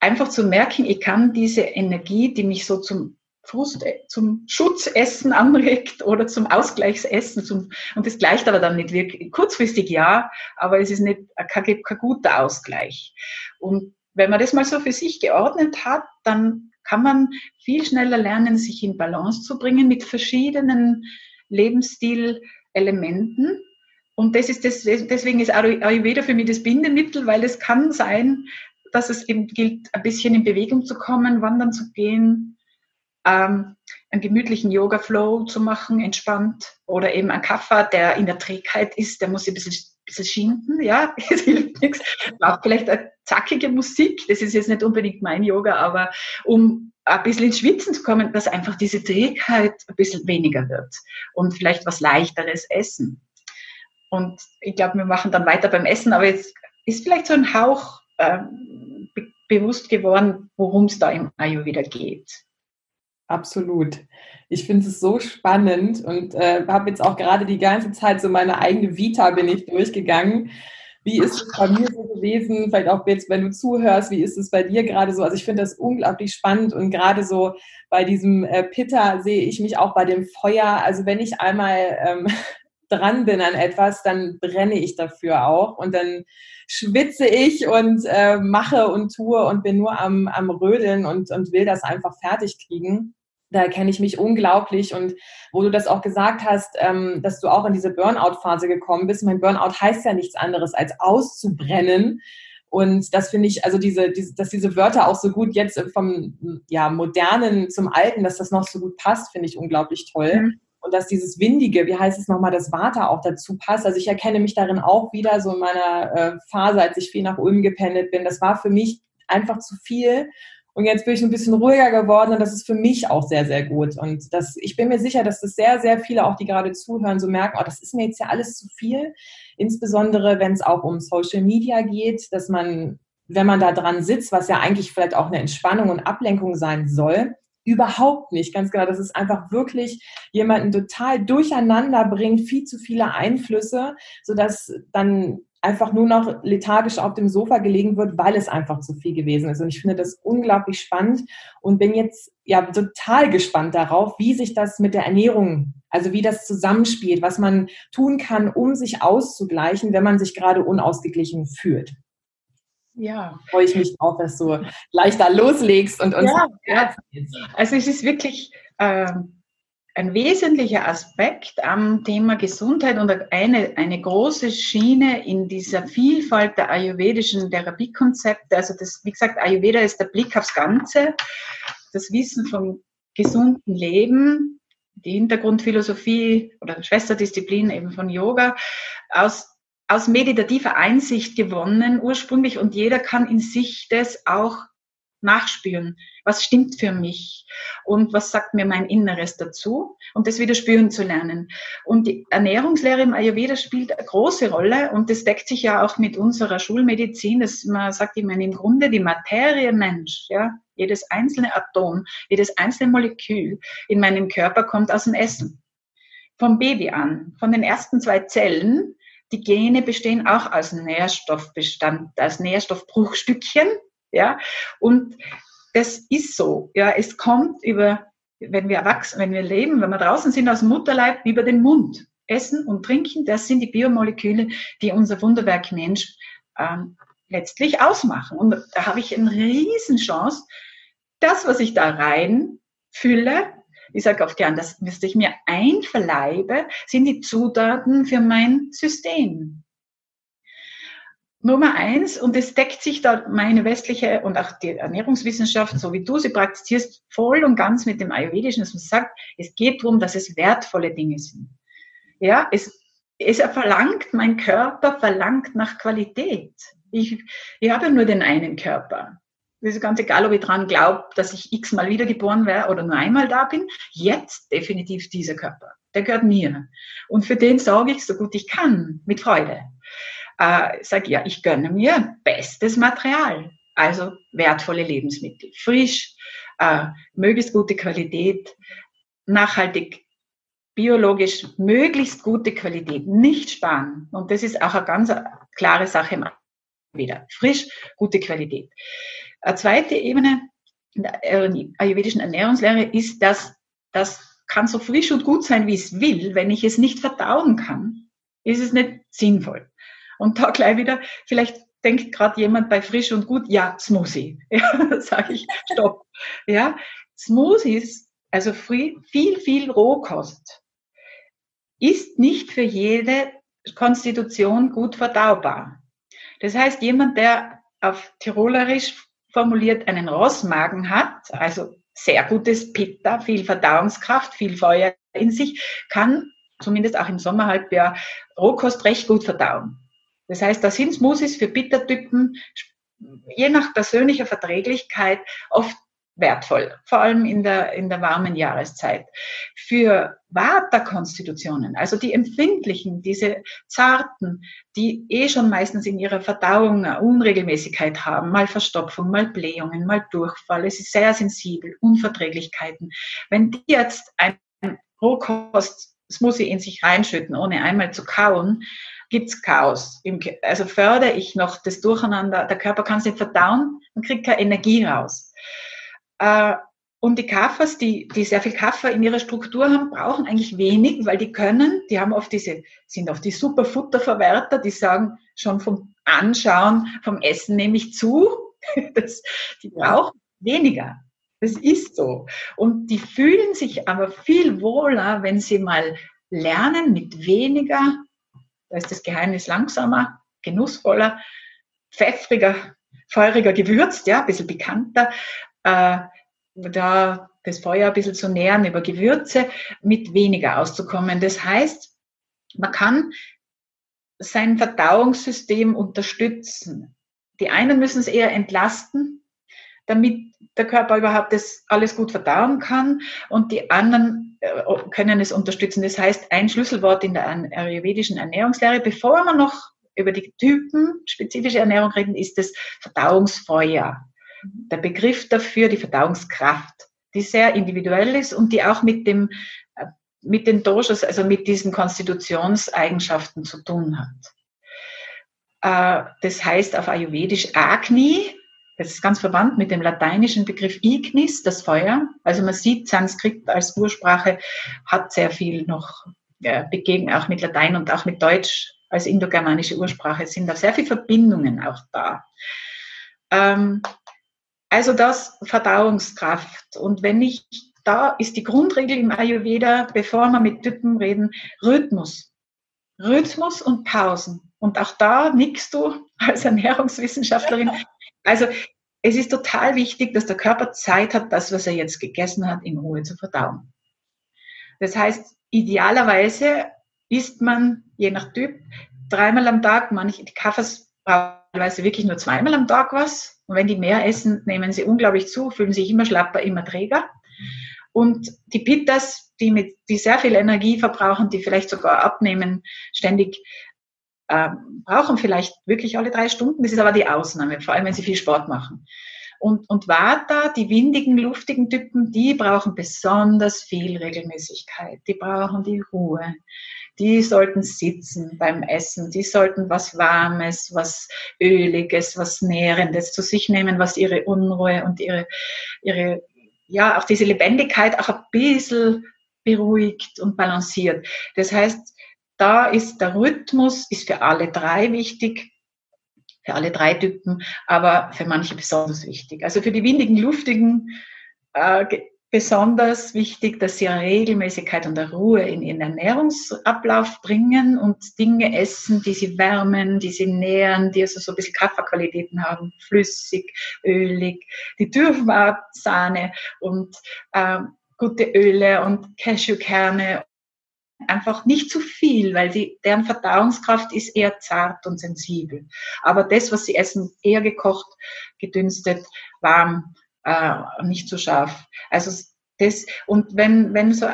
Einfach zu merken, ich kann diese Energie, die mich so zum Frust, äh, zum Schutzessen anregt oder zum Ausgleichsessen. Zum, und das gleicht aber dann nicht wirklich. Kurzfristig ja, aber es ist nicht kein, kein guter Ausgleich. Und wenn man das mal so für sich geordnet hat, dann kann man viel schneller lernen, sich in Balance zu bringen mit verschiedenen Lebensstilelementen. Und das ist das, deswegen ist Ayurveda für mich das Bindemittel, weil es kann sein, dass es eben gilt, ein bisschen in Bewegung zu kommen, wandern zu gehen, ähm, einen gemütlichen Yoga-Flow zu machen, entspannt. Oder eben ein Kaffer, der in der Trägheit ist, der muss ein bisschen, bisschen schinden, ja, es hilft nichts. Braucht vielleicht eine zackige Musik, das ist jetzt nicht unbedingt mein Yoga, aber um ein bisschen ins Schwitzen zu kommen, dass einfach diese Trägheit ein bisschen weniger wird und vielleicht was leichteres essen. Und ich glaube, wir machen dann weiter beim Essen, aber jetzt ist vielleicht so ein Hauch äh, be bewusst geworden, worum es da im Ayurveda geht. Absolut. Ich finde es so spannend und äh, habe jetzt auch gerade die ganze Zeit so meine eigene Vita bin ich durchgegangen. Wie ist es bei mir so gewesen? Vielleicht auch jetzt, wenn du zuhörst, wie ist es bei dir gerade so? Also ich finde das unglaublich spannend und gerade so bei diesem äh, Pitter sehe ich mich auch bei dem Feuer. Also wenn ich einmal ähm, dran bin an etwas, dann brenne ich dafür auch und dann schwitze ich und äh, mache und tue und bin nur am, am Rödeln und, und will das einfach fertig kriegen da erkenne ich mich unglaublich. Und wo du das auch gesagt hast, ähm, dass du auch in diese Burnout-Phase gekommen bist. Mein Burnout heißt ja nichts anderes als auszubrennen. Und das finde ich, also diese, diese, dass diese Wörter auch so gut jetzt vom ja, modernen zum alten, dass das noch so gut passt, finde ich unglaublich toll. Mhm. Und dass dieses Windige, wie heißt es nochmal, das Vata auch dazu passt. Also ich erkenne mich darin auch wieder so in meiner äh, Phase, als ich viel nach Ulm gependelt bin. Das war für mich einfach zu viel. Und jetzt bin ich ein bisschen ruhiger geworden und das ist für mich auch sehr, sehr gut. Und das, ich bin mir sicher, dass das sehr, sehr viele auch, die gerade zuhören, so merken, oh, das ist mir jetzt ja alles zu viel. Insbesondere, wenn es auch um Social Media geht, dass man, wenn man da dran sitzt, was ja eigentlich vielleicht auch eine Entspannung und Ablenkung sein soll, überhaupt nicht. Ganz genau, dass es einfach wirklich jemanden total durcheinander bringt, viel zu viele Einflüsse, sodass dann einfach nur noch lethargisch auf dem Sofa gelegen wird, weil es einfach zu viel gewesen ist. Und ich finde das unglaublich spannend und bin jetzt ja total gespannt darauf, wie sich das mit der Ernährung, also wie das zusammenspielt, was man tun kann, um sich auszugleichen, wenn man sich gerade unausgeglichen fühlt. Ja. Freue ich mich drauf, dass du gleich da loslegst und uns. Ja, ja. Also es ist wirklich, ähm ein wesentlicher Aspekt am Thema Gesundheit und eine, eine große Schiene in dieser Vielfalt der ayurvedischen Therapiekonzepte. Also das, wie gesagt, Ayurveda ist der Blick aufs Ganze, das Wissen vom gesunden Leben, die Hintergrundphilosophie oder Schwesterdisziplin eben von Yoga aus aus meditativer Einsicht gewonnen ursprünglich und jeder kann in sich das auch nachspüren. Was stimmt für mich? Und was sagt mir mein Inneres dazu? Und das wieder spüren zu lernen. Und die Ernährungslehre im Ayurveda spielt eine große Rolle und das deckt sich ja auch mit unserer Schulmedizin. Das, man sagt immer im Grunde die Materie Mensch, ja. Jedes einzelne Atom, jedes einzelne Molekül in meinem Körper kommt aus dem Essen. Vom Baby an, von den ersten zwei Zellen die Gene bestehen auch aus Nährstoffbestand, als Nährstoffbruchstückchen, ja, und das ist so. Ja, es kommt über, wenn wir erwachsen, wenn wir leben, wenn wir draußen sind aus dem Mutterleib, über den Mund. Essen und Trinken, das sind die Biomoleküle, die unser Wunderwerk Mensch ähm, letztlich ausmachen. Und da habe ich eine Riesenchance, das, was ich da rein fülle, ich sage oft gern, das müsste ich mir einverleibe, sind die Zutaten für mein System. Nummer eins, und es deckt sich da meine westliche und auch die Ernährungswissenschaft, so wie du sie praktizierst, voll und ganz mit dem Ayurvedischen, dass man sagt, es geht darum, dass es wertvolle Dinge sind. Ja, es, es verlangt, mein Körper verlangt nach Qualität. Ich, ich habe ja nur den einen Körper. Es ist ganz egal, ob ich dran glaube, dass ich x-mal wiedergeboren wäre oder nur einmal da bin. Jetzt definitiv dieser Körper. Der gehört mir. Und für den sorge ich so gut ich kann, mit Freude äh, sage, ja, ich gönne mir bestes Material, also wertvolle Lebensmittel, frisch, äh, möglichst gute Qualität, nachhaltig biologisch möglichst gute Qualität, nicht sparen. Und das ist auch eine ganz klare Sache wieder. Frisch, gute Qualität. Eine zweite Ebene der ayurvedischen Ernährungslehre ist, dass das kann so frisch und gut sein, wie es will. Wenn ich es nicht verdauen kann, ist es nicht sinnvoll. Und da gleich wieder, vielleicht denkt gerade jemand bei frisch und gut, ja, Smoothie. Ja, sage ich, stopp. Ja, Smoothies, also viel, viel Rohkost, ist nicht für jede Konstitution gut verdaubar. Das heißt, jemand, der auf Tirolerisch formuliert einen Rossmagen hat, also sehr gutes Pitta, viel Verdauungskraft, viel Feuer in sich, kann zumindest auch im Sommerhalbjahr Rohkost recht gut verdauen. Das heißt, da sind Smoothies für Bittertypen je nach persönlicher Verträglichkeit oft wertvoll, vor allem in der, in der warmen Jahreszeit. Für Vata-Konstitutionen, also die empfindlichen, diese zarten, die eh schon meistens in ihrer Verdauung eine Unregelmäßigkeit haben, mal Verstopfung, mal Blähungen, mal Durchfall, es ist sehr sensibel, Unverträglichkeiten. Wenn die jetzt ein Rohkost-Smoothie in sich reinschütten, ohne einmal zu kauen, gibt's Chaos. Also fördere ich noch das Durcheinander, der Körper kann es nicht verdauen und kriegt keine Energie raus. Äh, und die Kaffers, die, die sehr viel Kaffer in ihrer Struktur haben, brauchen eigentlich wenig, weil die können, die haben oft diese, sind oft die Superfutterverwerter, die sagen schon vom Anschauen, vom Essen nehme ich zu. Das, die brauchen weniger. Das ist so. Und die fühlen sich aber viel wohler, wenn sie mal lernen, mit weniger da ist das Geheimnis langsamer, genussvoller, pfeffriger, feuriger gewürzt, ja, ein bisschen bekannter. Äh, da das Feuer ein bisschen zu nähern über Gewürze, mit weniger auszukommen. Das heißt, man kann sein Verdauungssystem unterstützen. Die einen müssen es eher entlasten, damit der Körper überhaupt das alles gut verdauen kann und die anderen äh, können es unterstützen. Das heißt, ein Schlüsselwort in der ayurvedischen Ernährungslehre, bevor wir noch über die Typen spezifische Ernährung reden, ist das Verdauungsfeuer. Der Begriff dafür, die Verdauungskraft, die sehr individuell ist und die auch mit dem äh, mit den Doshas, also mit diesen Konstitutionseigenschaften zu tun hat. Äh, das heißt auf Ayurvedisch Agni, das ist ganz verwandt mit dem lateinischen Begriff Ignis, das Feuer. Also man sieht, Sanskrit als Ursprache hat sehr viel noch begegnet, auch mit Latein und auch mit Deutsch als indogermanische Ursprache sind da sehr viele Verbindungen auch da. Ähm, also das Verdauungskraft. Und wenn ich, da ist die Grundregel im Ayurveda, bevor wir mit Typen reden, Rhythmus. Rhythmus und Pausen. Und auch da nickst du als Ernährungswissenschaftlerin. Also es ist total wichtig, dass der Körper Zeit hat, das, was er jetzt gegessen hat, in Ruhe zu verdauen. Das heißt, idealerweise isst man, je nach Typ, dreimal am Tag, manche, die Kaffers teilweise wirklich nur zweimal am Tag was. Und wenn die mehr essen, nehmen sie unglaublich zu, fühlen sich immer schlapper, immer träger. Und die Pittas, die, mit, die sehr viel Energie verbrauchen, die vielleicht sogar abnehmen, ständig äh, brauchen vielleicht wirklich alle drei Stunden. Das ist aber die Ausnahme, vor allem wenn sie viel Sport machen. Und, und Vata, die windigen, luftigen Typen, die brauchen besonders viel Regelmäßigkeit. Die brauchen die Ruhe. Die sollten sitzen beim Essen. Die sollten was Warmes, was Öliges, was Nährendes zu sich nehmen, was ihre Unruhe und ihre, ihre, ja, auch diese Lebendigkeit auch ein bisschen beruhigt und balanciert. Das heißt, da ist der Rhythmus, ist für alle drei wichtig, für alle drei Typen, aber für manche besonders wichtig. Also für die windigen, luftigen äh, besonders wichtig, dass sie Regelmäßigkeit und Ruhe in ihren Ernährungsablauf bringen und Dinge essen, die sie wärmen, die sie nähren, die also so ein bisschen Kaffeequalitäten haben, flüssig, ölig, die dürfen auch Sahne und äh, gute Öle und Cashewkerne einfach nicht zu viel, weil sie, deren Verdauungskraft ist eher zart und sensibel. Aber das, was sie essen, eher gekocht, gedünstet, warm, äh, nicht zu scharf. Also das, und wenn, wenn so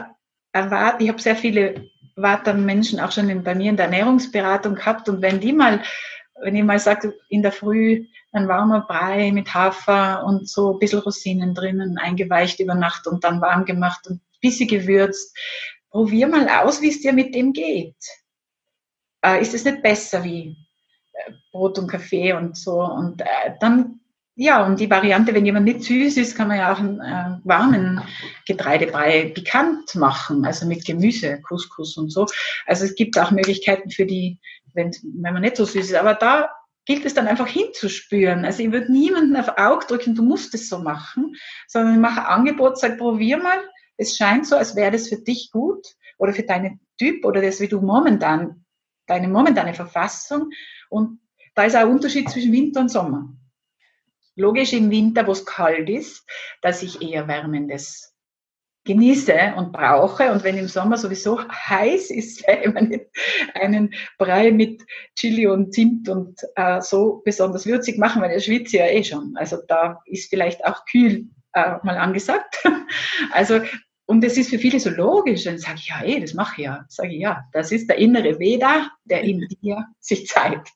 erwartet, ich habe sehr viele Vata-Menschen auch schon in, bei mir in der Ernährungsberatung gehabt und wenn die mal, wenn ich mal sage, in der Früh ein warmer Brei mit Hafer und so ein bisschen Rosinen drinnen, eingeweicht über Nacht und dann warm gemacht und ein bisschen gewürzt, probier mal aus, wie es dir mit dem geht. Äh, ist es nicht besser wie äh, Brot und Kaffee und so? Und äh, dann, ja, und die Variante, wenn jemand nicht süß ist, kann man ja auch einen äh, warmen Getreidebrei pikant machen, also mit Gemüse, Couscous und so. Also es gibt auch Möglichkeiten für die, wenn, wenn man nicht so süß ist. Aber da gilt es dann einfach hinzuspüren. Also ich würde niemanden auf Auge drücken, du musst es so machen, sondern ich mache ein Angebot, sage, probier mal. Es scheint so, als wäre das für dich gut oder für deinen Typ oder das, wie du momentan, deine momentane Verfassung. Und da ist auch ein Unterschied zwischen Winter und Sommer. Logisch im Winter, wo es kalt ist, dass ich eher wärmendes genieße und brauche. Und wenn im Sommer sowieso heiß ist, immer nicht einen Brei mit Chili und Zimt und äh, so besonders würzig machen, weil ich schwitze ja eh schon. Also da ist vielleicht auch kühl äh, mal angesagt. Also und es ist für viele so logisch. Dann sage ich, ja, eh, das mache ich ja. Sage ich, ja, das ist der innere Veda, der in dir sich zeigt.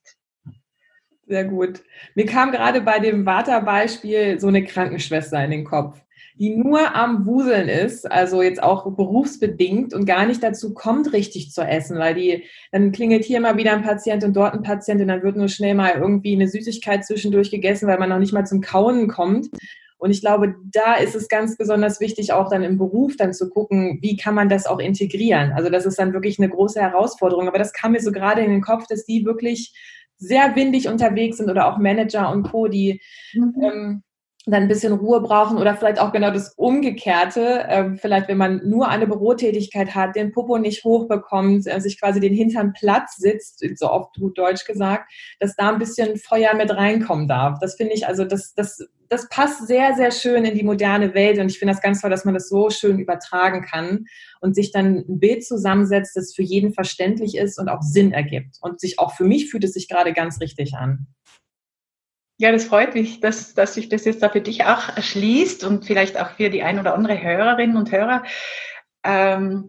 Sehr gut. Mir kam gerade bei dem Vata-Beispiel so eine Krankenschwester in den Kopf die nur am Wuseln ist, also jetzt auch berufsbedingt und gar nicht dazu kommt, richtig zu essen, weil die, dann klingelt hier mal wieder ein Patient und dort ein Patient und dann wird nur schnell mal irgendwie eine Süßigkeit zwischendurch gegessen, weil man noch nicht mal zum Kauen kommt. Und ich glaube, da ist es ganz besonders wichtig, auch dann im Beruf dann zu gucken, wie kann man das auch integrieren. Also das ist dann wirklich eine große Herausforderung. Aber das kam mir so gerade in den Kopf, dass die wirklich sehr windig unterwegs sind oder auch Manager und Co., die mhm. ähm, dann ein bisschen Ruhe brauchen oder vielleicht auch genau das Umgekehrte. Ähm, vielleicht, wenn man nur eine Bürotätigkeit hat, den Popo nicht hochbekommt, äh, sich quasi den Hintern Platz sitzt, so oft gut Deutsch gesagt, dass da ein bisschen Feuer mit reinkommen darf. Das finde ich, also das, das, das passt sehr, sehr schön in die moderne Welt und ich finde das ganz toll, dass man das so schön übertragen kann und sich dann ein Bild zusammensetzt, das für jeden verständlich ist und auch Sinn ergibt. Und sich auch für mich fühlt es sich gerade ganz richtig an. Ja, das freut mich, dass, dass sich das jetzt da für dich auch erschließt und vielleicht auch für die ein oder andere Hörerin und Hörer. Ähm,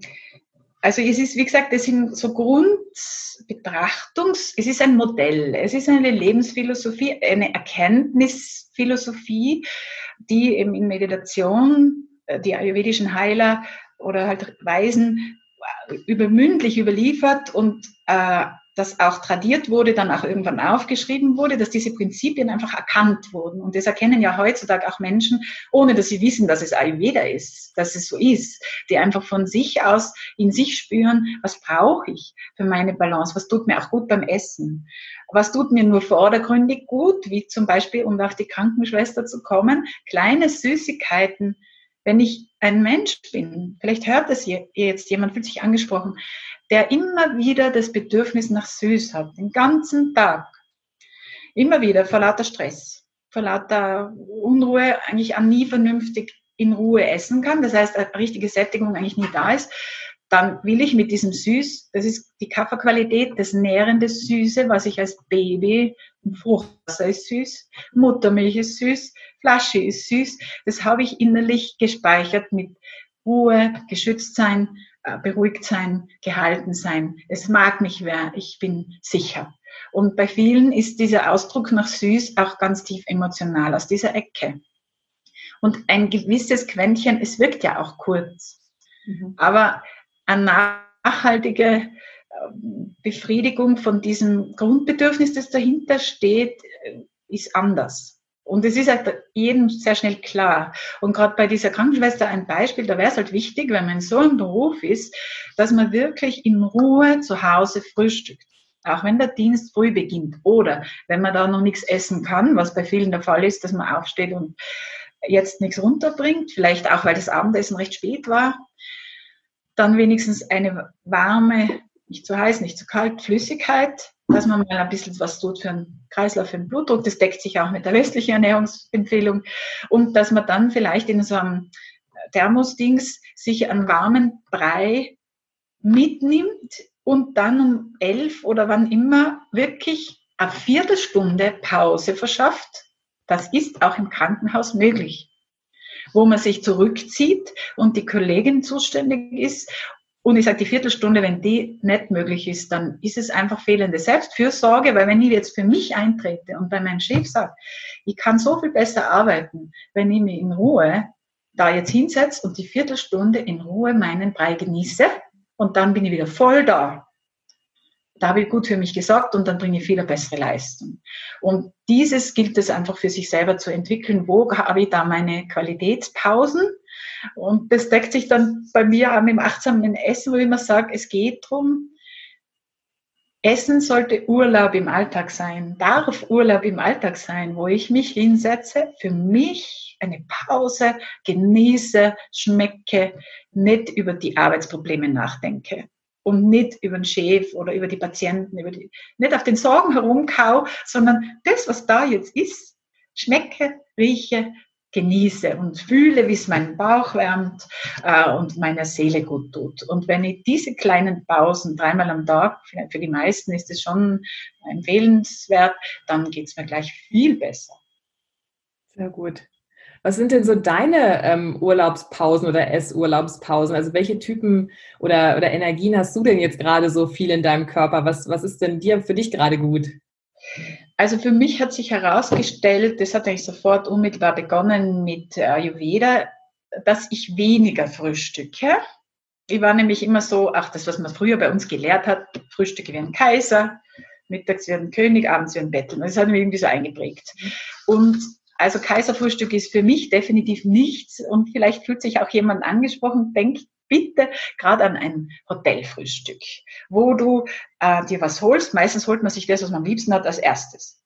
also es ist, wie gesagt, das sind so Grundbetrachtungs, es ist ein Modell, es ist eine Lebensphilosophie, eine Erkenntnisphilosophie, die eben in Meditation äh, die ayurvedischen Heiler oder halt Weisen äh, übermündlich überliefert und äh, das auch tradiert wurde, dann auch irgendwann aufgeschrieben wurde, dass diese Prinzipien einfach erkannt wurden. Und das erkennen ja heutzutage auch Menschen, ohne dass sie wissen, dass es Ayurveda ist, dass es so ist, die einfach von sich aus in sich spüren, was brauche ich für meine Balance, was tut mir auch gut beim Essen, was tut mir nur vordergründig gut, wie zum Beispiel, um auf die Krankenschwester zu kommen, kleine Süßigkeiten, wenn ich ein Mensch bin, vielleicht hört es jetzt jemand, fühlt sich angesprochen, der immer wieder das Bedürfnis nach Süß hat, den ganzen Tag. Immer wieder vor lauter Stress, vor lauter Unruhe, eigentlich nie vernünftig in Ruhe essen kann. Das heißt, eine richtige Sättigung eigentlich nie da ist. Dann will ich mit diesem Süß, das ist die Kafferqualität, das nährende Süße, was ich als Baby, Fruchtwasser ist süß, Muttermilch ist süß, Flasche ist süß. Das habe ich innerlich gespeichert mit Ruhe, geschützt sein, äh, beruhigt sein, gehalten sein. Es mag mich wer, ich bin sicher. Und bei vielen ist dieser Ausdruck nach süß auch ganz tief emotional aus dieser Ecke. Und ein gewisses Quäntchen, es wirkt ja auch kurz, mhm. aber eine nachhaltige ähm, Befriedigung von diesem Grundbedürfnis, das dahinter steht, äh, ist anders. Und es ist halt jedem sehr schnell klar. Und gerade bei dieser Krankenschwester ein Beispiel, da wäre es halt wichtig, wenn man in so einem Beruf ist, dass man wirklich in Ruhe zu Hause frühstückt. Auch wenn der Dienst früh beginnt. Oder wenn man da noch nichts essen kann, was bei vielen der Fall ist, dass man aufsteht und jetzt nichts runterbringt, vielleicht auch, weil das Abendessen recht spät war, dann wenigstens eine warme, nicht zu heiß, nicht zu kalt Flüssigkeit dass man mal ein bisschen was tut für einen Kreislauf, für den Blutdruck. Das deckt sich auch mit der westlichen Ernährungsempfehlung. Und dass man dann vielleicht in so einem Thermosdings sich einen warmen Brei mitnimmt und dann um elf oder wann immer wirklich eine Viertelstunde Pause verschafft. Das ist auch im Krankenhaus möglich wo man sich zurückzieht und die Kollegin zuständig ist und ich sage, die Viertelstunde, wenn die nicht möglich ist, dann ist es einfach fehlende Selbstfürsorge, weil wenn ich jetzt für mich eintrete und bei meinem Chef sage, ich kann so viel besser arbeiten, wenn ich mich in Ruhe da jetzt hinsetze und die Viertelstunde in Ruhe meinen Brei genieße, und dann bin ich wieder voll da. Da ich gut für mich gesorgt und dann bringe ich viel bessere Leistung. Und dieses gilt es einfach für sich selber zu entwickeln. Wo habe ich da meine Qualitätspausen? Und das deckt sich dann bei mir auch mit dem achtsamen Essen, wo ich immer sage, es geht darum, Essen sollte Urlaub im Alltag sein, darf Urlaub im Alltag sein, wo ich mich hinsetze, für mich eine Pause genieße, schmecke, nicht über die Arbeitsprobleme nachdenke und nicht über den Chef oder über die Patienten, über die, nicht auf den Sorgen herumkau, sondern das, was da jetzt ist, schmecke, rieche, genieße und fühle, wie es meinen Bauch wärmt äh, und meiner Seele gut tut. Und wenn ich diese kleinen Pausen dreimal am Tag, für die meisten ist es schon empfehlenswert, dann geht es mir gleich viel besser. Sehr gut. Was sind denn so deine ähm, Urlaubspausen oder Essurlaubspausen? Also welche Typen oder, oder Energien hast du denn jetzt gerade so viel in deinem Körper? Was, was ist denn dir für dich gerade gut? Also für mich hat sich herausgestellt, das hat eigentlich sofort unmittelbar begonnen mit Ayurveda, dass ich weniger frühstücke. Ich war nämlich immer so, ach, das, was man früher bei uns gelehrt hat, Frühstücke wie ein Kaiser, mittags wie ein König, abends wie ein Betteln. Das hat mich irgendwie so eingeprägt. Und also Kaiserfrühstück ist für mich definitiv nichts und vielleicht fühlt sich auch jemand angesprochen, denkt bitte gerade an ein Hotelfrühstück, wo du äh, dir was holst. Meistens holt man sich das, was man am liebsten hat, als erstes.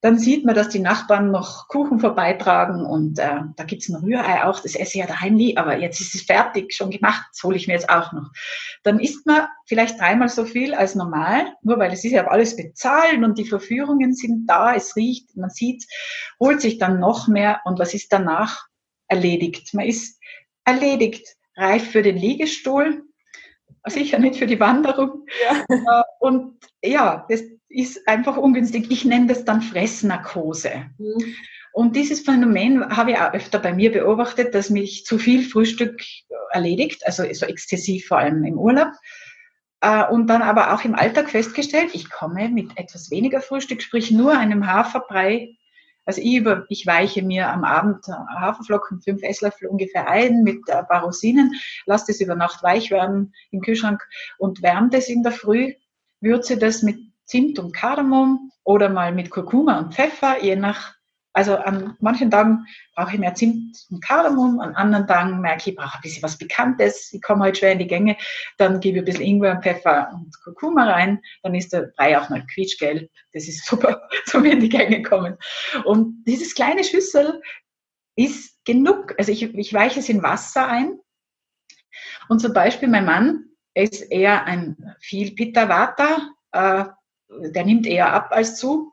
Dann sieht man, dass die Nachbarn noch Kuchen vorbeitragen und äh, da gibt's ein Rührei auch. Das esse ich ja daheim nie, aber jetzt ist es fertig, schon gemacht. Das hole ich mir jetzt auch noch. Dann isst man vielleicht dreimal so viel als normal, nur weil es ist ja alles bezahlt und die Verführungen sind da, es riecht, man sieht, holt sich dann noch mehr und was ist danach? Erledigt. Man ist erledigt reif für den Liegestuhl, sicher nicht für die Wanderung. Ja. Äh, und ja, das ist einfach ungünstig. Ich nenne das dann Fressnarkose. Mhm. Und dieses Phänomen habe ich auch öfter bei mir beobachtet, dass mich zu viel Frühstück erledigt, also so exzessiv vor allem im Urlaub. Äh, und dann aber auch im Alltag festgestellt, ich komme mit etwas weniger Frühstück, sprich nur einem Haferbrei also ich, über, ich weiche mir am Abend Haferflocken, fünf Esslöffel ungefähr ein mit ein paar Rosinen, lasse das über Nacht weich werden im Kühlschrank und wärme das in der Früh, würze das mit Zimt und Kardamom oder mal mit Kurkuma und Pfeffer, je nach also an manchen Tagen brauche ich mehr Zimt und Kardamom, an anderen Tagen merke ich, ich brauche ein bisschen was Bekanntes, ich komme heute schwer in die Gänge, dann gebe ich ein bisschen Ingwer, und Pfeffer und Kurkuma rein, dann ist der Brei auch mal quietschgelb, das ist super, so wie in die Gänge kommen. Und dieses kleine Schüssel ist genug, also ich, ich weiche es in Wasser ein und zum Beispiel mein Mann ist eher ein viel Pitta Vata, äh, der nimmt eher ab als zu.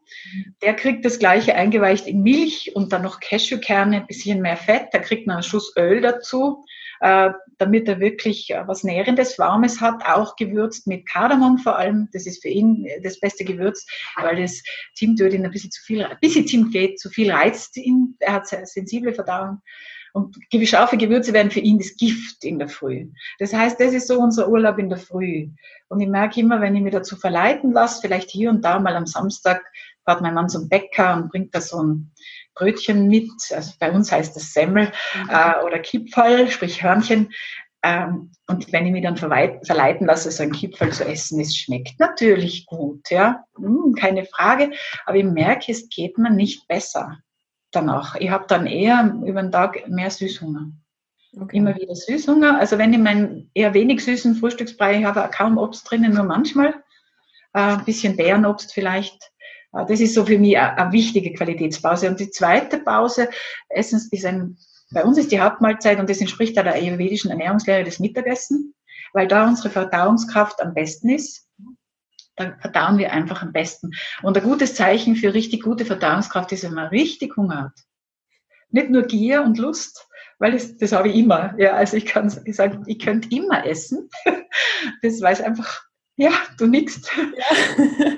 Der kriegt das gleiche eingeweicht in Milch und dann noch Cashewkerne, ein bisschen mehr Fett. Da kriegt man einen Schuss Öl dazu, äh, damit er wirklich äh, was Nährendes, Warmes hat, auch gewürzt mit Kardamom vor allem. Das ist für ihn das beste Gewürz, weil das Zimt ihn ein bisschen zu viel, ein bisschen Zimt geht, zu viel reizt ihn. Er hat sehr sensible Verdauung. Und scharfe Gewürze werden für ihn das Gift in der Früh. Das heißt, das ist so unser Urlaub in der Früh. Und ich merke immer, wenn ich mich dazu verleiten lasse, vielleicht hier und da mal am Samstag, fährt mein Mann zum Bäcker und bringt da so ein Brötchen mit. Also bei uns heißt das Semmel mhm. äh, oder Kipferl, sprich Hörnchen. Ähm, und wenn ich mich dann verleiten lasse, so ein Kipferl zu essen, es schmeckt natürlich gut, ja, hm, keine Frage. Aber ich merke, es geht mir nicht besser danach. Ich habe dann eher über den Tag mehr Süßhunger. Okay. Immer wieder Süßhunger. Also wenn ich meinen eher wenig süßen Frühstücksbrei habe, kaum Obst drinnen, nur manchmal. Äh, ein bisschen Bärenobst vielleicht. Äh, das ist so für mich eine, eine wichtige Qualitätspause. Und die zweite Pause, Essen ist ein, bei uns ist die Hauptmahlzeit und das entspricht der ayurvedischen Ernährungslehre des Mittagessen, weil da unsere Verdauungskraft am besten ist dann verdauen wir einfach am besten. Und ein gutes Zeichen für richtig gute Verdauungskraft ist, wenn man richtig Hunger hat. Nicht nur Gier und Lust, weil das, das habe ich immer. Ja, also ich kann sagen, ich könnte immer essen. Das weiß einfach, ja, du nix. Ja.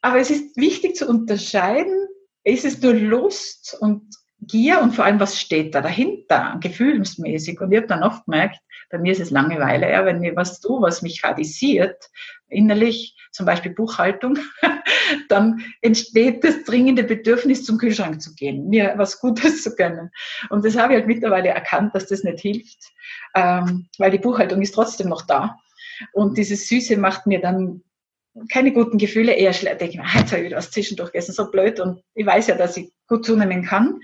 Aber es ist wichtig zu unterscheiden, ist es nur Lust und Gier und vor allem, was steht da dahinter, gefühlsmäßig. Und ich habe dann oft gemerkt, bei mir ist es Langeweile, ja, wenn ich was tue, was mich radisiert, innerlich, zum Beispiel Buchhaltung, dann entsteht das dringende Bedürfnis, zum Kühlschrank zu gehen, mir was Gutes zu gönnen. Und das habe ich halt mittlerweile erkannt, dass das nicht hilft, ähm, weil die Buchhaltung ist trotzdem noch da. Und dieses Süße macht mir dann keine guten Gefühle, eher schlecht. Denke ich mir, jetzt habe ich was zwischendurch gegessen, so blöd. Und ich weiß ja, dass ich gut zunehmen kann.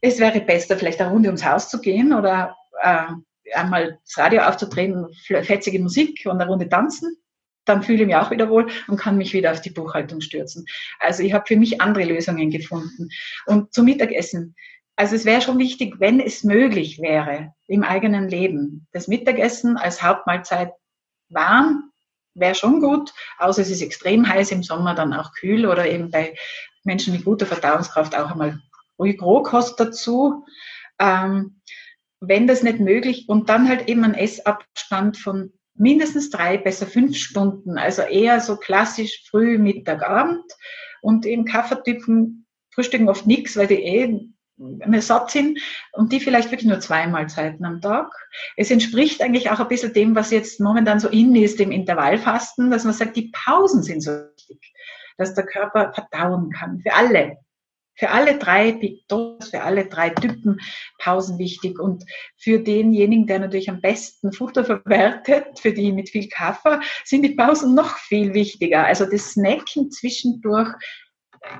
Es wäre besser, vielleicht eine Runde ums Haus zu gehen oder äh, einmal das Radio aufzudrehen, fetzige Musik und eine Runde tanzen. Dann fühle ich mich auch wieder wohl und kann mich wieder auf die Buchhaltung stürzen. Also ich habe für mich andere Lösungen gefunden. Und zum Mittagessen. Also es wäre schon wichtig, wenn es möglich wäre, im eigenen Leben, das Mittagessen als Hauptmahlzeit warm wäre schon gut, außer es ist extrem heiß im Sommer, dann auch kühl oder eben bei Menschen mit guter Verdauungskraft auch einmal ruhig Rohkost dazu. Ähm, wenn das nicht möglich und dann halt eben ein Essabstand von mindestens drei, besser fünf Stunden, also eher so klassisch früh, Mittag, Abend. Und eben Kaffeetypen frühstücken oft nichts, weil die eh eine satt sind und die vielleicht wirklich nur zwei Mahlzeiten am Tag. Es entspricht eigentlich auch ein bisschen dem, was jetzt momentan so in ist, dem Intervallfasten, dass man sagt, die Pausen sind so wichtig, dass der Körper verdauen kann. Für alle. Für alle drei für alle drei Typen Pausen wichtig. Und für denjenigen, der natürlich am besten Futter verwertet, für die mit viel Kaffee, sind die Pausen noch viel wichtiger. Also das Snacken zwischendurch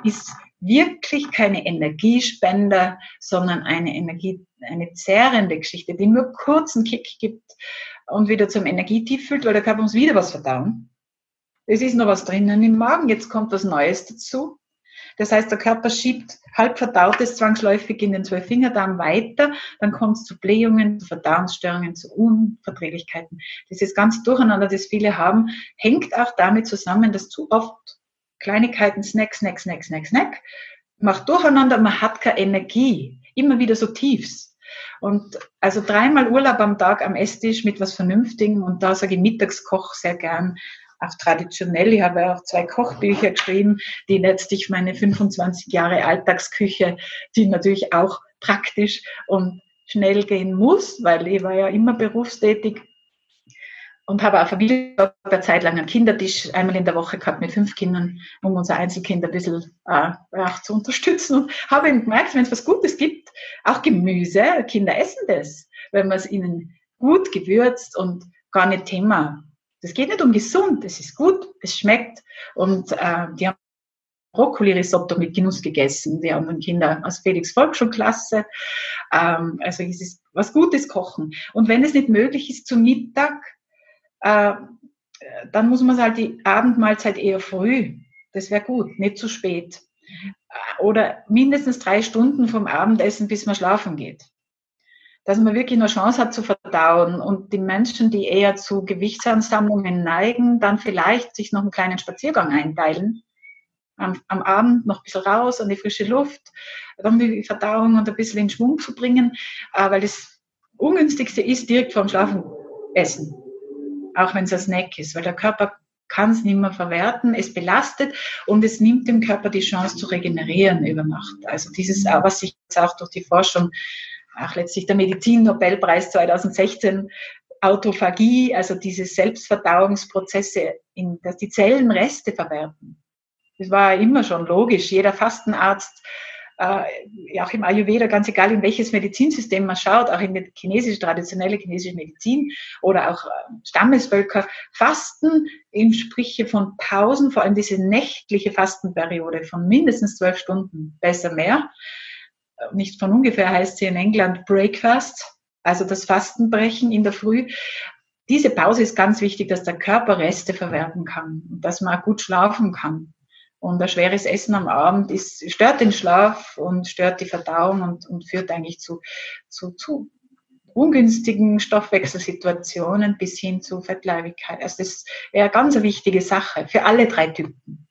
ist wirklich keine Energiespender, sondern eine Energie, eine zehrende Geschichte, die nur kurzen Kick gibt und wieder zum Energietief fühlt, weil der Körper muss wieder was verdauen. Es ist noch was drinnen im Magen, jetzt kommt was Neues dazu. Das heißt, der Körper schiebt halb verdautes zwangsläufig in den Zwölffingerdarm weiter, dann kommt es zu Blähungen, zu Verdauungsstörungen, zu Unverträglichkeiten. Dieses ganze Durcheinander, das viele haben, hängt auch damit zusammen, dass zu oft Kleinigkeiten, Snack, Snack, Snack, Snack, Snack, macht durcheinander, man hat keine Energie, immer wieder so Tiefs. Und also dreimal Urlaub am Tag am Esstisch mit was Vernünftigem und da sage ich Mittagskoch sehr gern, auch traditionell. Ich habe auch zwei Kochbücher geschrieben, die letztlich meine 25 Jahre Alltagsküche, die natürlich auch praktisch und schnell gehen muss, weil ich war ja immer berufstätig, und habe auch Familie eine Zeit lang einen Kindertisch einmal in der Woche gehabt mit fünf Kindern, um unser Einzelkind ein bisschen äh, auch zu unterstützen. Und habe eben gemerkt, wenn es was Gutes gibt, auch Gemüse, Kinder essen das, wenn man es ihnen gut gewürzt und gar nicht Thema. Das geht nicht um gesund, es ist gut, es schmeckt und äh, die haben Brokkoli-Risotto mit Genuss gegessen, die anderen Kinder aus Felix Volksschulklasse. Ähm, also es ist was Gutes kochen. Und wenn es nicht möglich ist, zum Mittag äh, dann muss man halt die Abendmahlzeit eher früh. Das wäre gut, nicht zu spät. Oder mindestens drei Stunden vom Abendessen, bis man schlafen geht. Dass man wirklich eine Chance hat zu verdauen und die Menschen, die eher zu Gewichtsansammlungen neigen, dann vielleicht sich noch einen kleinen Spaziergang einteilen. Am, am Abend noch ein bisschen raus an die frische Luft, dann die Verdauung und ein bisschen in Schwung zu bringen, äh, weil das Ungünstigste ist direkt vorm Schlafen essen auch wenn es ein Snack ist, weil der Körper kann es nicht mehr verwerten, es belastet und es nimmt dem Körper die Chance zu regenerieren über Nacht. Also dieses, was sich jetzt auch durch die Forschung, auch letztlich der Medizin-Nobelpreis 2016, Autophagie, also diese Selbstverdauungsprozesse, in, dass die Zellen Reste verwerten. Das war immer schon logisch. Jeder Fastenarzt äh, auch im Ayurveda, ganz egal in welches Medizinsystem man schaut, auch in die chinesische, traditionelle chinesische Medizin oder auch äh, Stammesvölker, Fasten im Spriche von Pausen, vor allem diese nächtliche Fastenperiode von mindestens zwölf Stunden, besser mehr. Äh, nicht von ungefähr heißt sie in England Breakfast, also das Fastenbrechen in der Früh. Diese Pause ist ganz wichtig, dass der Körper Reste verwerten kann und dass man gut schlafen kann. Und ein schweres Essen am Abend ist, stört den Schlaf und stört die Verdauung und, und führt eigentlich zu, zu, zu ungünstigen Stoffwechselsituationen bis hin zu Fettleibigkeit. Also das wäre eine ganz wichtige Sache für alle drei Typen.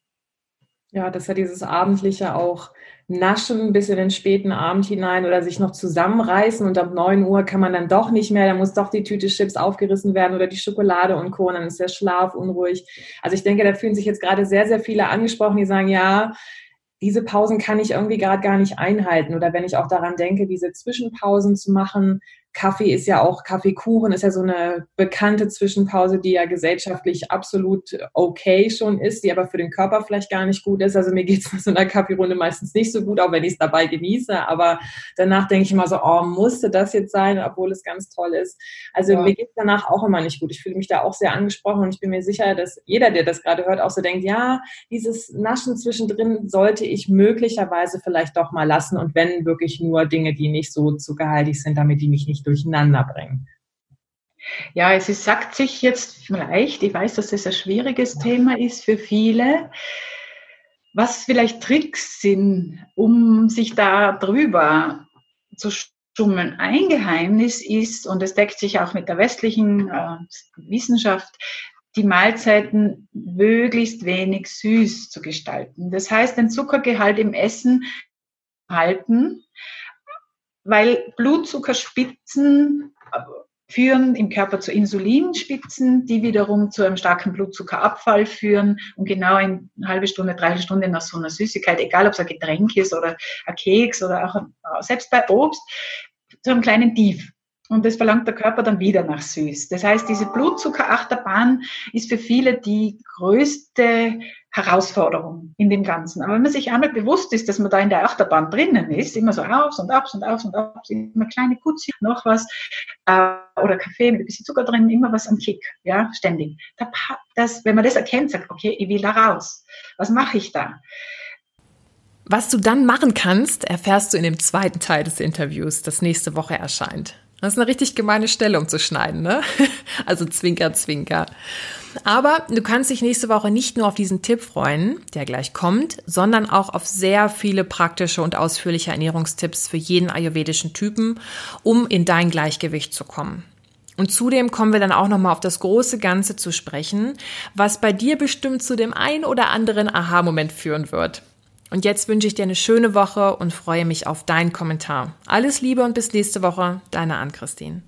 Ja, dass ja dieses Abendliche auch naschen bis in den späten Abend hinein oder sich noch zusammenreißen und ab 9 Uhr kann man dann doch nicht mehr, da muss doch die Tüte Chips aufgerissen werden oder die Schokolade und Co. Und dann ist der Schlaf unruhig. Also ich denke, da fühlen sich jetzt gerade sehr, sehr viele angesprochen, die sagen, ja, diese Pausen kann ich irgendwie gerade gar nicht einhalten. Oder wenn ich auch daran denke, diese Zwischenpausen zu machen, Kaffee ist ja auch, Kaffeekuchen ist ja so eine bekannte Zwischenpause, die ja gesellschaftlich absolut okay schon ist, die aber für den Körper vielleicht gar nicht gut ist. Also mir geht es nach so einer Kaffeerunde meistens nicht so gut, auch wenn ich es dabei genieße. Aber danach denke ich immer so, oh, musste das jetzt sein, obwohl es ganz toll ist. Also ja. mir geht es danach auch immer nicht gut. Ich fühle mich da auch sehr angesprochen und ich bin mir sicher, dass jeder, der das gerade hört, auch so denkt, ja, dieses Naschen zwischendrin sollte ich möglicherweise vielleicht doch mal lassen und wenn wirklich nur Dinge, die nicht so zuckerhaltig sind, damit die mich nicht durcheinander bringen. Ja, es ist, sagt sich jetzt vielleicht, ich weiß, dass das ein schwieriges Thema ist für viele, was vielleicht Tricks sind, um sich da drüber zu stummeln. Ein Geheimnis ist, und es deckt sich auch mit der westlichen äh, Wissenschaft, die Mahlzeiten möglichst wenig süß zu gestalten. Das heißt, den Zuckergehalt im Essen halten, weil Blutzuckerspitzen äh, führen im Körper zu Insulinspitzen, die wiederum zu einem starken Blutzuckerabfall führen und genau in eine halbe Stunde, dreiviertel Stunde nach so einer Süßigkeit, egal ob es ein Getränk ist oder ein Keks oder auch äh, selbst bei Obst, zu einem kleinen Tief. Und das verlangt der Körper dann wieder nach süß. Das heißt, diese Blutzuckerachterbahn ist für viele die größte Herausforderung in dem Ganzen. Aber wenn man sich einmal bewusst ist, dass man da in der Achterbahn drinnen ist, immer so aufs und aufs und aufs und aufs, immer kleine Kutzi, noch was, äh, oder Kaffee mit ein bisschen Zucker drin, immer was am Kick, ja, ständig. Das, wenn man das erkennt, sagt, okay, ich will da raus. Was mache ich da? Was du dann machen kannst, erfährst du in dem zweiten Teil des Interviews, das nächste Woche erscheint. Das ist eine richtig gemeine Stelle, um zu schneiden, ne? Also Zwinker, Zwinker. Aber du kannst dich nächste Woche nicht nur auf diesen Tipp freuen, der gleich kommt, sondern auch auf sehr viele praktische und ausführliche Ernährungstipps für jeden ayurvedischen Typen, um in dein Gleichgewicht zu kommen. Und zudem kommen wir dann auch nochmal auf das große Ganze zu sprechen, was bei dir bestimmt zu dem ein oder anderen Aha-Moment führen wird. Und jetzt wünsche ich dir eine schöne Woche und freue mich auf deinen Kommentar. Alles Liebe und bis nächste Woche, deine Ann-Christine.